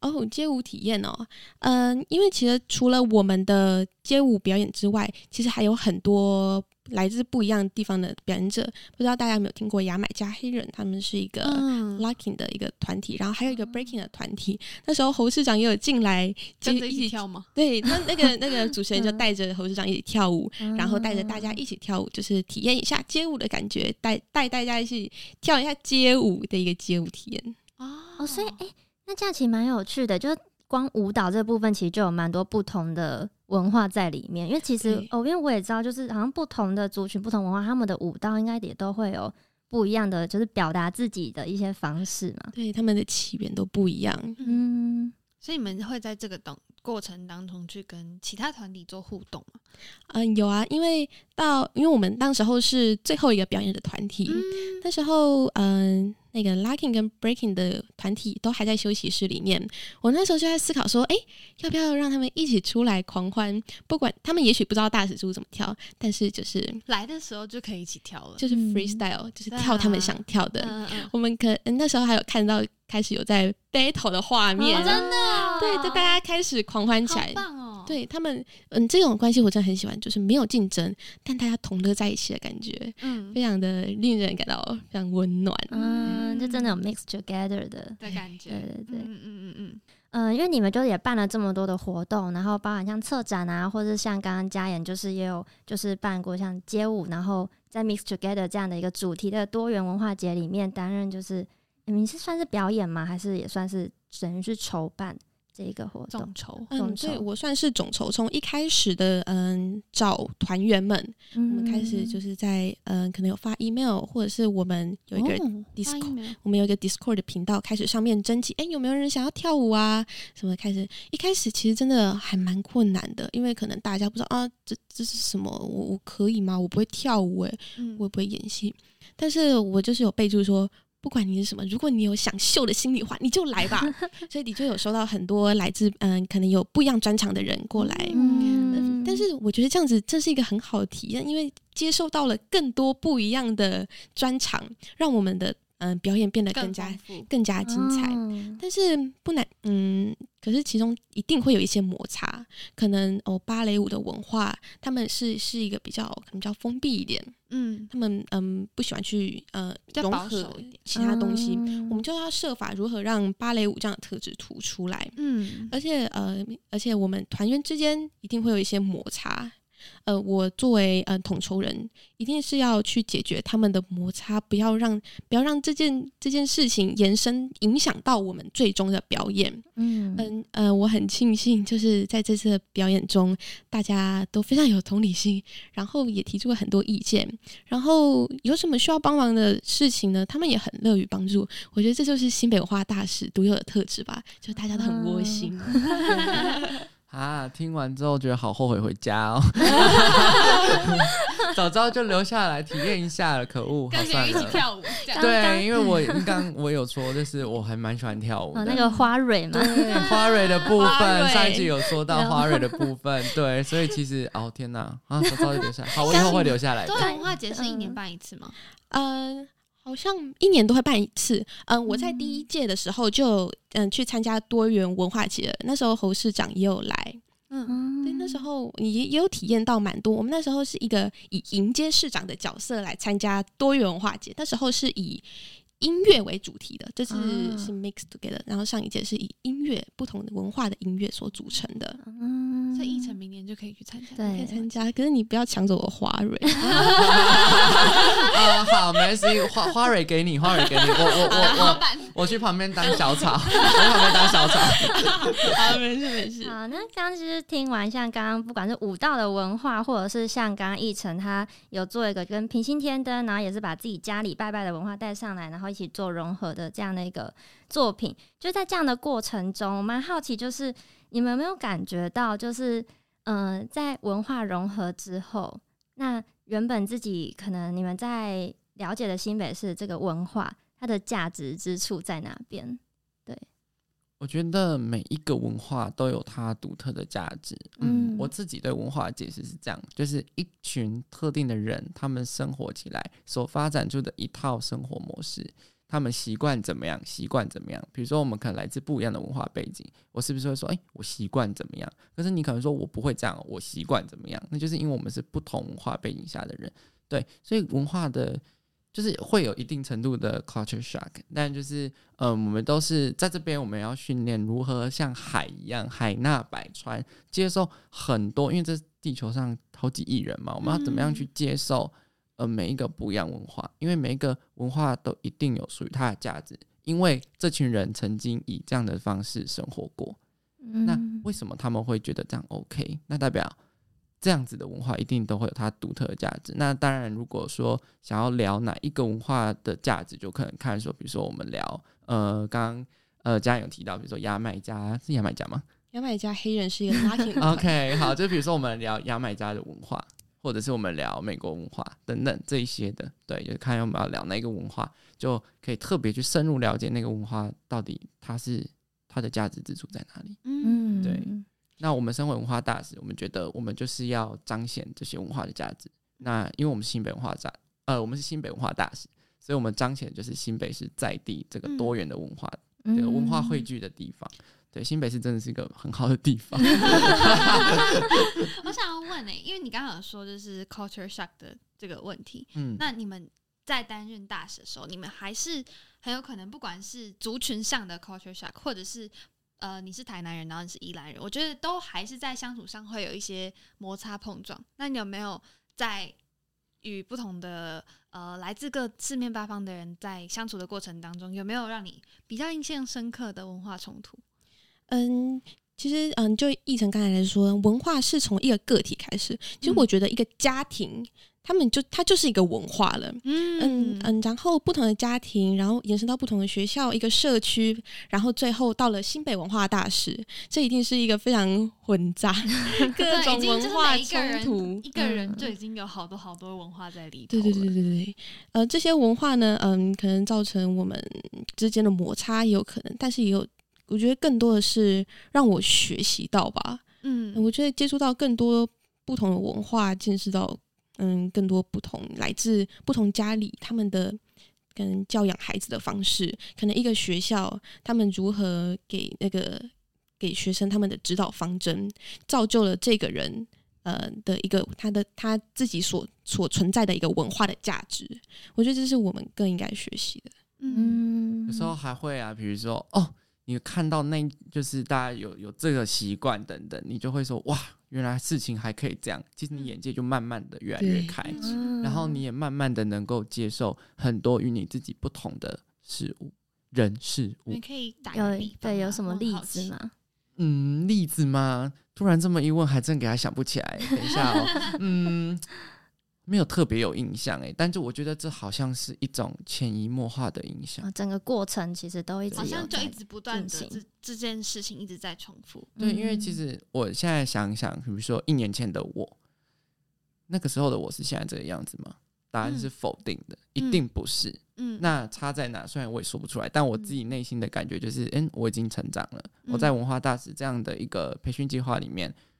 哦，街舞体验哦，嗯、因为其实除了我们的街舞表演之外，其实还有很多来自不一样地方的表演者。不知道大家有没有听过牙买加黑人？他们是一个嗯 locking 的一个团体，然后还有一个 breaking 的团体。那时候侯市长也有进来，跟就着一起跳吗？对，那那个那个主持人就嗯带着侯市长一起跳舞，然后带着大家嗯一起跳舞，就是体验一下街舞的感觉，带带大家一起跳一下街舞的一个街舞体验。哦，所以哎、那这样其实蛮有趣的，就是光舞蹈这部分其实就有蛮多不同的文化在里面。因为其实哦，因为我也知道，就是好像不同的族群、不同文化，他们的舞蹈应该也都会有不一样的，就是表达自己的一些方式嘛。对，他们的起源都不一样。嗯，所以你们会在这个等过程当中去跟其他团体做互动吗？嗯，有啊，因为到因为我们当时候是最后一个表演的团体，那时候嗯，那个 locking 跟 breaking 的团体都还在休息室里面。我那时候就在思考说，哎，要不要让他们一起出来狂欢？不管他们也许不知道大使猪怎么跳，但是就是来的时候就可以一起跳了。就是嗯 freestyle，、就是跳他们啊想跳的。我们可嗯那时候还有看到开始有在 battle 的画面，哦真的哦对，就大家开始狂欢起来。棒哦！对他们，嗯，这种关系我真的很喜欢，就是没有竞争，但大家同乐在一起的感觉，嗯非常的令人感到非常温暖。嗯，就真的有 mix together 的。的感觉。对对对，嗯嗯嗯嗯嗯，因为你们就也办了这么多的活动，然后包含像策展啊，或者像刚刚嘉妍就是也有就是办过像街舞，然后在 Mix Together 这样的一个主题的多元文化节里面担任就是你是算是表演吗？还是也算是等于是筹办这一个活嗯，动众？筹。嗯，众对我算是总筹，从一开始的嗯找团员们，我我们开始就是在嗯可能有发 email，或者是我们有一个哦 Discord 发 email 我们有一个 Discord 的频道，开始上面征集，哎，有没有人想要跳舞啊？什么开始？一开始其实真的还蛮困难的，因为可能大家不知道啊，这这是什么？我我可以吗？我不会跳舞，诶，嗯我也不会演戏。但是我就是有备注说，不管你是什么，如果你有想秀的心里话，你就来吧。所以的确有收到很多来自嗯、可能有不一样专场的人过来。嗯但是我觉得这样子，这是一个很好的体验，因为接受到了更多不一样的专场，让我们的嗯、表演变得更加。更加精彩。嗯但是不难，嗯，可是其中一定会有一些摩擦，可能哦，芭蕾舞的文化，他们是是一个比较可能比较封闭一点，嗯，他们嗯不喜欢去呃融合其他东西，嗯我们就要设法如何让芭蕾舞这样的特质突出来，嗯而且呃，而且我们团员之间一定会有一些摩擦。呃，我作为呃统筹人，一定是要去解决他们的摩擦，不要让不要让这件这件事情延伸影响到我们最终的表演。嗯嗯呃，我很庆幸，就是在这次的表演中，大家都非常有同理心，然后也提出了很多意见，然后有什么需要帮忙的事情呢，他们也很乐于帮助。我觉得这就是新北文化大使独有的特质吧，就大家都很窝心。啊，听完之后觉得好后悔回家哦，早知道就留下来体验一下了，可恶，好跟谁一起算了。跳舞，对，因为我刚我有说，就是我还蛮喜欢跳舞的。哦，那个花蕊嘛，对花蕊的部分，上一集有说到花蕊的部分，对，所以其实哦天哪，啊，早知道就留下来，好，我以后会留下来的多。元文化节是一年办一次吗？嗯，好像一年都会办一次。嗯，我在第一届的时候就嗯去参加多元文化节，那时候侯市长也有来。嗯对，那时候也也有体验到蛮多。我们那时候是一个以迎接市长的角色来参加多元文化节，那时候是以音乐为主题的，这次啊是 mix together。然后上一届是以音乐不同的文化的音乐所组成的，嗯所以一成明年就可以去参加。可以参加。可是你不要抢走我花蕊，啊，好，没关系，花花蕊给你，花蕊给你，我我我我我去旁边当小草，我去旁边当小草。好，没事没事。好，那刚刚其实听完，像刚刚不管是舞蹈的文化，或者是像刚刚一晨他有做一个跟平行天灯，然后也是把自己家里拜拜的文化带上来，然后一起做融合的这样的一个作品。就在这样的过程中，蛮好奇，就是你们有没有感觉到，就是嗯、在文化融合之后，那原本自己可能你们在了解的新北市这个文化，它的价值之处在哪边？我觉得每一个文化都有它独特的价值。嗯，嗯我自己对文化的解释是这样，就是一群特定的人，他们生活起来所发展出的一套生活模式，他们习惯怎么样，习惯怎么样。比如说，我们可能来自不一样的文化背景，我是不是会说，哎、我习惯怎么样？可是你可能说我不会这样，我习惯怎么样？那就是因为我们是不同文化背景下的人，对，所以文化的。就是会有一定程度的 culture shock，但就是，嗯，我们都是在这边，我们要训练如何像海一样海纳百川，接受很多，因为这地球上好几亿人嘛，我们要怎么样去接受呃每一个不一样文化？因为每一个文化都一定有属于它的价值，因为这群人曾经以这样的方式生活过，那嗯为什么他们会觉得这样 OK？那代表这样子的文化一定都会有它独特的价值。那当然，如果说想要聊哪一个文化的价值，就可能看说，比如说我们聊呃，刚刚呃嘉颖有提到，比如说牙买加是牙买加吗牙买加黑人是一个 locking 的 团？OK，好，就比如说我们聊牙买加的文化，或者是我们聊美国文化等等这一些的，对，就看我们要聊哪一个文化，就可以特别去深入了解那个文化到底它是它的价值之处在哪里。嗯，嗯，对那我们身为文化大使，我们觉得我们就是要彰显这些文化的价值。那因为我们是新北文化大，呃，我们是新北文化大使，所以我们彰显就是新北是在地这个多元的文化，这个文化汇聚的地方。对，新北市真的是一个很好的地方。我想要问呢、欸因为你刚刚有说就是 culture shock 的这个问题，嗯，那你们在担任大使的时候，你们还是很有可能，不管是族群上的 culture shock，或者是呃你是台南人，然后你是宜兰人，我觉得都还是在相处上会有一些摩擦碰撞。那你有没有在与不同的呃来自各四面八方的人在相处的过程当中，有没有让你比较印象深刻的文化冲突？嗯，其实嗯，就奕晨刚才来说，文化是从一个个体开始。其实我觉得一个家庭，他们就它就是一个文化了。嗯嗯，然后不同的家庭，然后延伸到不同的学校、一个社区，然后最后到了新北文化大使，这一定是一个非常混杂 各，种文化冲突。一个人嗯就已经有好多好多文化在里头对对对对对，呃，这些文化呢，嗯，可能造成我们之间的摩擦也有可能，但是也有，我觉得更多的是让我学习到吧。嗯我觉得接触到更多不同的文化，见识到嗯更多不同来自不同家里他们的跟教养孩子的方式，可能一个学校他们如何给那个给学生他们的指导方针，造就了这个人。呃的一个他的他自己所所存在的一个文化的价值，我觉得这是我们更应该学习的。嗯嗯，有时候还会啊，比如说哦，你看到那就是大家有有这个习惯等等，你就会说哇，原来事情还可以这样，其实你眼界就慢慢的越来越开，嗯然后你也慢慢的能够接受很多与你自己不同的事物、人事物你。可以打一个有比方对有什么例子吗？嗯，例子吗？突然这么一问，还真给他想不起来。等一下哦，嗯，没有特别有印象哎，但是我觉得这好像是一种潜移默化的影响啊，。整个过程其实都一直好像就一直不断的这这件事情一直在重复。对，因为嗯其实我现在想想，比如说一年前的我，那个时候的我是现在这个样子吗？答案是否定的，一定不是。嗯，那差在哪？虽然我也说不出来，但我自己内心的感觉就是，嗯，我已经成长了。嗯我在文化大使这样的一个培训计划里面，我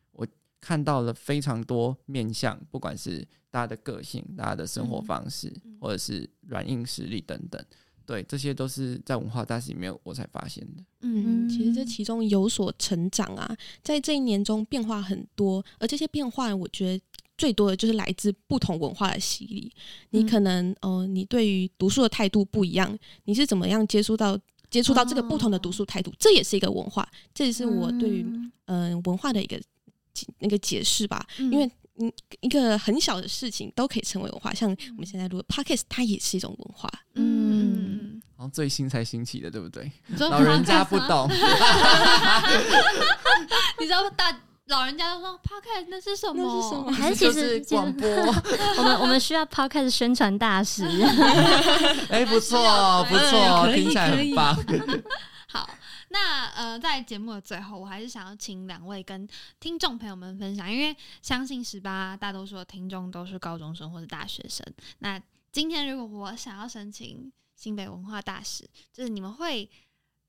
看到了非常多面向，不管是大家的个性、大家的生活方式，嗯或者是软硬实力等等。对，这些都是在文化大使里面我才发现的。嗯嗯，其实这其中有所成长啊，在这一年中变化很多，而这些变化，我觉得最多的就是来自不同文化的洗礼。你嗯可能呃，你对于读书的态度不一样，你是怎么样接触到接触到这个不同的读书态度，这也是一个文化，这也是我对于嗯文化的一个解那个解释吧。嗯因为嗯，一个很小的事情都可以成为文化，像我们现在录的 podcast，它也是一种文化。嗯，然后最新才兴起的，对不对？老人家，不懂，你知道大老人家都说 podcast 那是什么？那是什么还是其实广播。我们我们需要 podcast 宣传大使，哎，不错，不错，听起来很棒。好，那呃，在节目的最后，我还是想要请两位跟听众朋友们分享，因为相信十八大多数的听众都是高中生或者大学生。那今天如果我想要申请新北文化大使，就是你们会，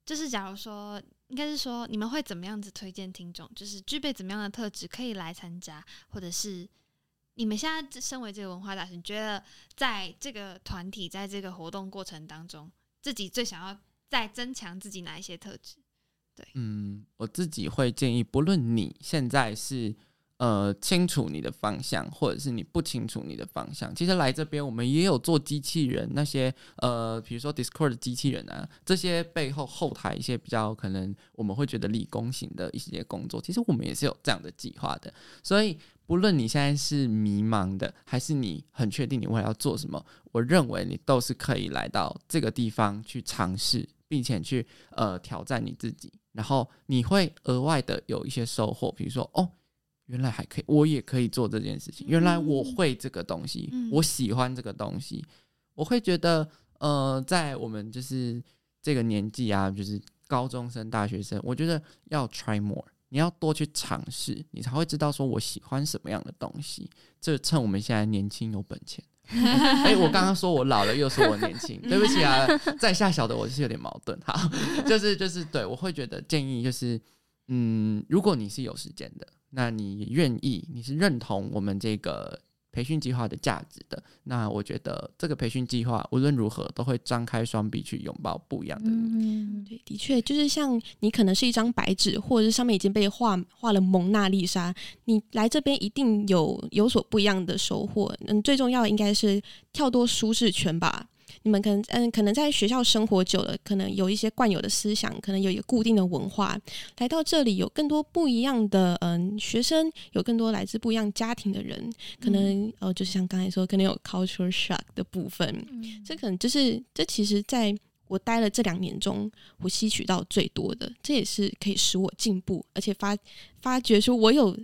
就是假如说，应该是说你们会怎么样子推荐听众，就是具备怎么样的特质可以来参加，或者是。你们现在身为这个文化大使，你觉得在这个团体在这个活动过程当中，自己最想要在增强自己哪一些特质？对嗯，我自己会建议，不论你现在是呃清楚你的方向，或者是你不清楚你的方向，其实来这边我们也有做机器人，那些呃，比如说 Discord 机器人啊，这些背后后台一些比较可能我们会觉得理工型的一些工作，其实我们也是有这样的计划的。所以，不论你现在是迷茫的，还是你很确定你未来要做什么，我认为你都是可以来到这个地方去尝试，并且去呃挑战你自己，然后你会额外的有一些收获，比如说哦，原来还可以，我也可以做这件事情，原来我会这个东西，嗯我喜欢这个东西，我会觉得呃，在我们就是这个年纪啊，就是高中生、大学生，我觉得要 try more。你要多去尝试，你才会知道说我喜欢什么样的东西。这趁我们现在年轻有本钱。哎、我刚刚说我老了，又说我年轻，对不起啊，在下小的我是有点矛盾。好，就是就是对我会觉得建议就是，嗯，如果你是有时间的，那你愿意，你是认同我们这个培训计划的价值的，那我觉得这个培训计划无论如何都会张开双臂去拥抱不一样的你。嗯，对，的确，就是像你可能是一张白纸，或者是上面已经被画画了蒙娜丽莎，你来这边一定有有所不一样的收获。嗯，最重要应该是跳脱舒适圈吧。你们可能嗯，可能在学校生活久了，可能有一些惯有的思想，可能有一个固定的文化。来到这里，有更多不一样的嗯学生，有更多来自不一样家庭的人，可能、哦，就是像刚才说，可能有 culture shock 的部分。嗯这可能就是这其实在我待了这两年中，我吸取到最多的，这也是可以使我进步，而且发发觉出我有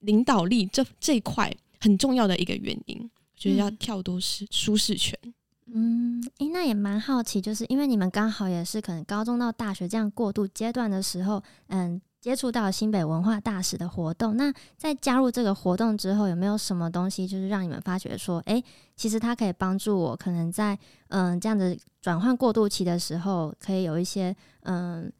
领导力这这一块很重要的一个原因。我觉得要嗯跳脱舒舒适圈，嗯，嗯诶，那也蛮好奇，就是因为你们刚好也是可能高中到大学这样过渡阶段的时候，嗯，接触到新北文化大使的活动。那在加入这个活动之后，有没有什么东西就是让你们发觉说，诶，其实它可以帮助我，可能在嗯这样子转换过渡期的时候，可以有一些嗯。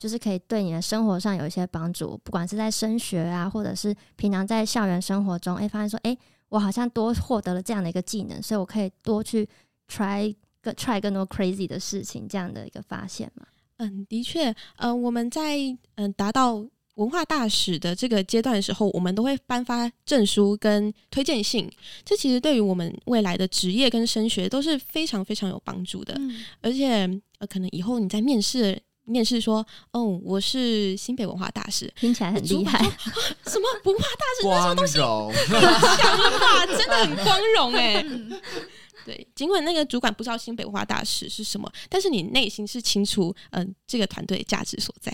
就是可以对你的生活上有一些帮助，不管是在升学啊，或者是平常在校园生活中，诶，发现说，诶，我好像多获得了这样的一个技能，所以我可以多去 try 更 try 更多 crazy 的事情，这样的一个发现嘛。嗯，的确，呃，我们在嗯达到文化大使的这个阶段的时候，我们都会颁发证书跟推荐信，这其实对于我们未来的职业跟升学都是非常非常有帮助的。嗯而且呃，可能以后你在面试面试说，哦，我是新北文化大使，听起来很厉害。什么文化大使那光荣，强了吧，真的很光荣 哎、对，尽管那个主管不知道新北文化大使是什么，但是你内心是清楚，嗯、这个团队价值所在。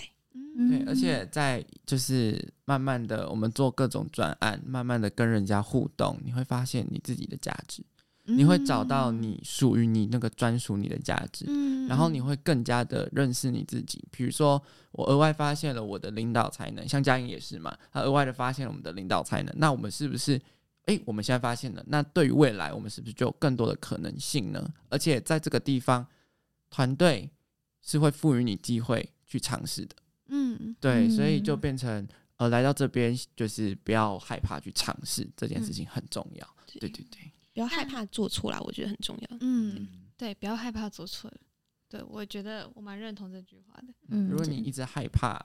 对，而且在就是慢慢的，我们做各种专案，慢慢的跟人家互动，你会发现你自己的价值，你会找到你属于你那个专属你的价值，嗯然后你会更加的认识你自己。比如说，我额外发现了我的领导才能，像嘉颖也是嘛，他额外的发现了我们的领导才能，那我们是不是？诶，我们现在发现了，那对于未来，我们是不是就有更多的可能性呢？而且在这个地方，团队是会赋予你机会去尝试的。嗯对，所以嗯就变成呃，来到这边就是不要害怕去尝试这件事情很重要。对对对，不要害怕做错啦，我觉得很重要。嗯，对，不要害怕做错。对，我觉得我蛮认同这句话的。嗯如果你一直害怕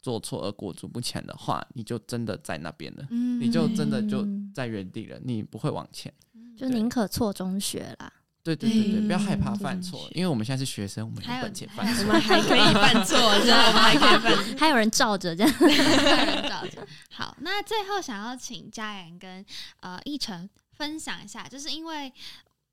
做错而裹足不前的话，你就真的在那边了，嗯你就真的就嗯在原地了，你不会往前。就宁可错中学啦。对对对对，嗯不要害怕嗯犯错，因为我们现在是学生，我们还有钱犯错。我们还可以犯错，真的，我 们还可以犯错。还有人罩着这样，照着。好，那最后想要请佳妍跟呃奕晨分享一下，就是因为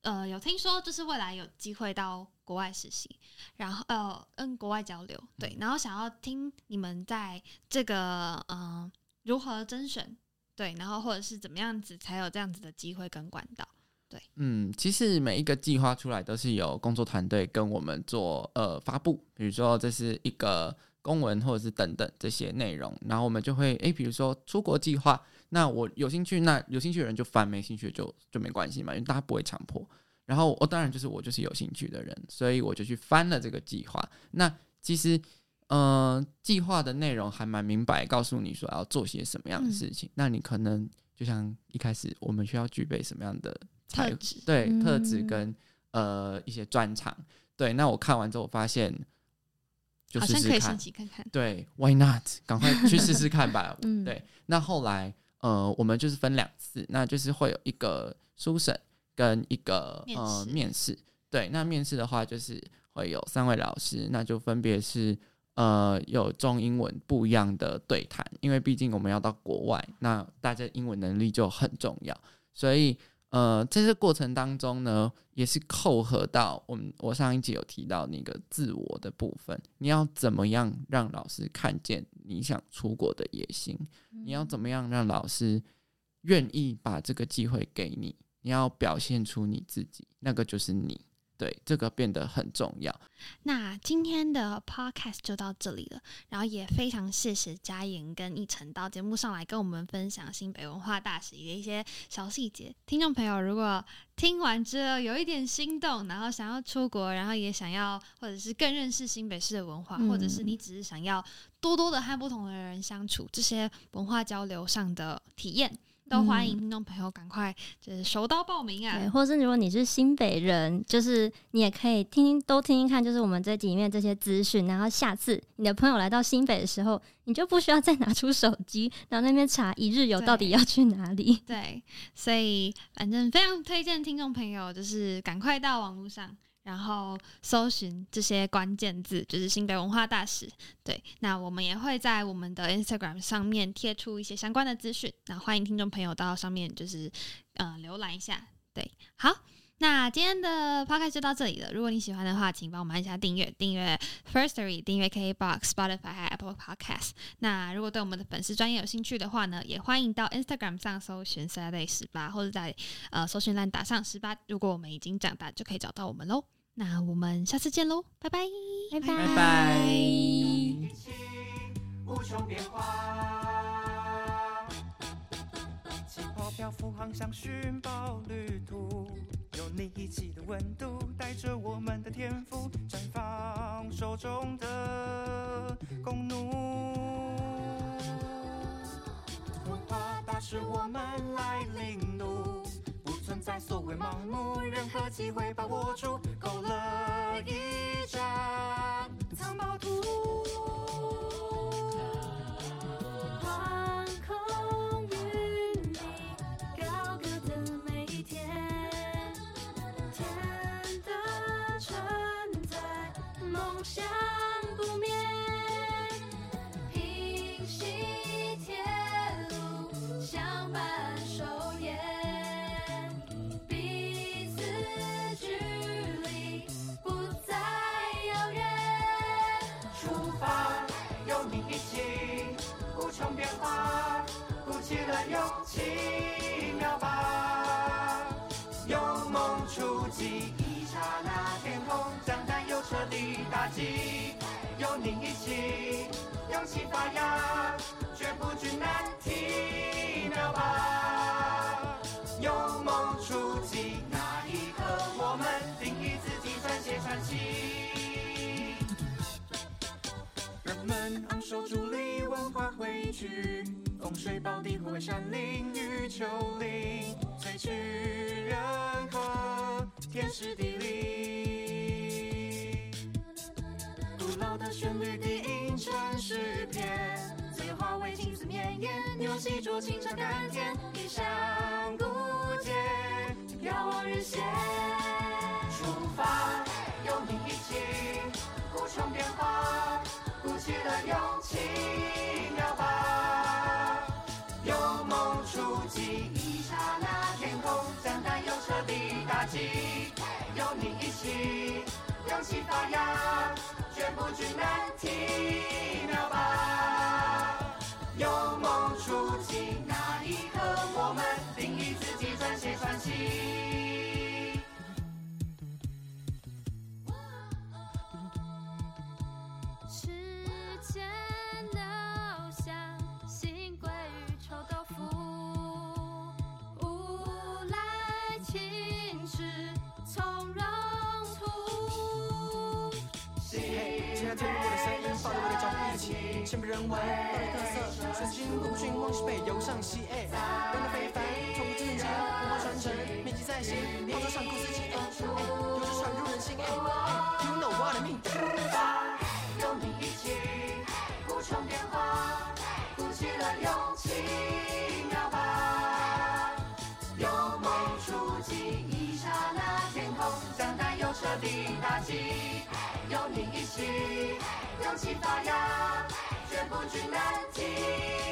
呃有听说就是未来有机会到国外实习，然后呃跟国外交流，对，然后想要听你们在这个呃如何甄选，对，然后或者是怎么样子才有这样子的机会跟管道。对嗯，其实每一个计划出来都是有工作团队跟我们做呃发布，比如说这是一个公文或者是等等这些内容，然后我们就会诶，比如说出国计划，那我有兴趣，那有兴趣的人就翻，没兴趣就就没关系嘛，因为大家不会强迫。然后我、当然就是我就是有兴趣的人，所以我就去翻了这个计划。那其实呃计划的内容还蛮明白，告诉你说要做些什么样的事情。那你可能就像一开始我们需要具备什么样的才特质对嗯特质跟呃一些专长。对，那我看完之后我发现，就试试看看看。对，Why not？赶快去试试看吧。嗯对。那后来呃，我们就是分两次，那就是会有一个初审跟一个呃面试。对，那面试的话就是会有三位老师，那就分别是呃有中英文不一样的对谈，因为毕竟我们要到国外，那大家英文能力就很重要，所以呃在这过程当中呢，也是扣合到我们我上一集有提到那个自我的部分，你要怎么样让老师看见你想出国的野心？你要怎么样让老师愿意把这个机会给你？你要表现出你自己，那个就是你。对，这个变得很重要。那今天的 podcast 就到这里了，然后也非常谢谢嘉言跟奕晨到节目上来跟我们分享新北文化大使的一些小细节。听众朋友，如果听完之后有一点心动，然后想要出国，然后也想要或者是更认识新北市的文化，嗯或者是你只是想要多多的和不同的人相处，这些文化交流上的体验。都欢迎听众朋友赶快就是手刀报名啊！对，或者是如果你是新北人，就是你也可以听听都听听看，就是我们这集里面这些资讯，然后下次你的朋友来到新北的时候，你就不需要再拿出手机，然后那边查一日游到底要去哪里。对，所以反正非常推荐听众朋友，就是赶快到网络上，然后搜寻这些关键字，就是新北文化大使。对，那我们也会在我们的 Instagram 上面贴出一些相关的资讯，那欢迎听众朋友到上面就是呃浏览一下。对，好。那今天的 podcast 就到这里了。如果你喜欢的话，请帮我们按下订阅，订阅 Firstory，订阅 KBox、Spotify 和 Apple Podcast。那如果对我们的粉丝专业有兴趣的话呢，也欢迎到 Instagram 上搜寻 Saturday 十八，或者在呃搜寻栏打上十八。如果我们已经长大，就可以找到我们喽。那我们下次见喽，拜拜，拜拜拜拜。一起无穷变化。气泡漂浮航向寻宝旅途，有你一起的温度，带着我们的天赋，绽放手中的弓弩。文化大使，我们来领路，在所谓盲目，任何机会把握住，勾勒一张藏宝图。勇气妙吧。有梦出击，一刹那天空将担忧彻底打击。有你一起，勇气发芽，绝不惧难题妙吧。有梦出击，那一刻我们定义自己，撰写传奇。人们昂首伫立，文化汇聚，风水宝地，护卫山林，与丘陵，萃取人和天时地利。古老的旋律低吟成诗篇，最后化为青丝绵延，牛细酌青山甘甜，一山一起，勇气发芽，绝不惧难题秒吧。有梦出击，那一刻我们定义自己，撰写传奇。起，先不人为，道地特色，顺心不逊，往西北游上西，哎，玩的非凡，从不正经，文化传承，铭记在心，号召上古四季，哎，哎，有着传入人心，哎，哎，You know what I mean。有你一起，无穷变化，鼓起了勇气妙吧。有梦出击，一刹那天空将担忧彻底打击。有你一起，勇气发芽，不惧难题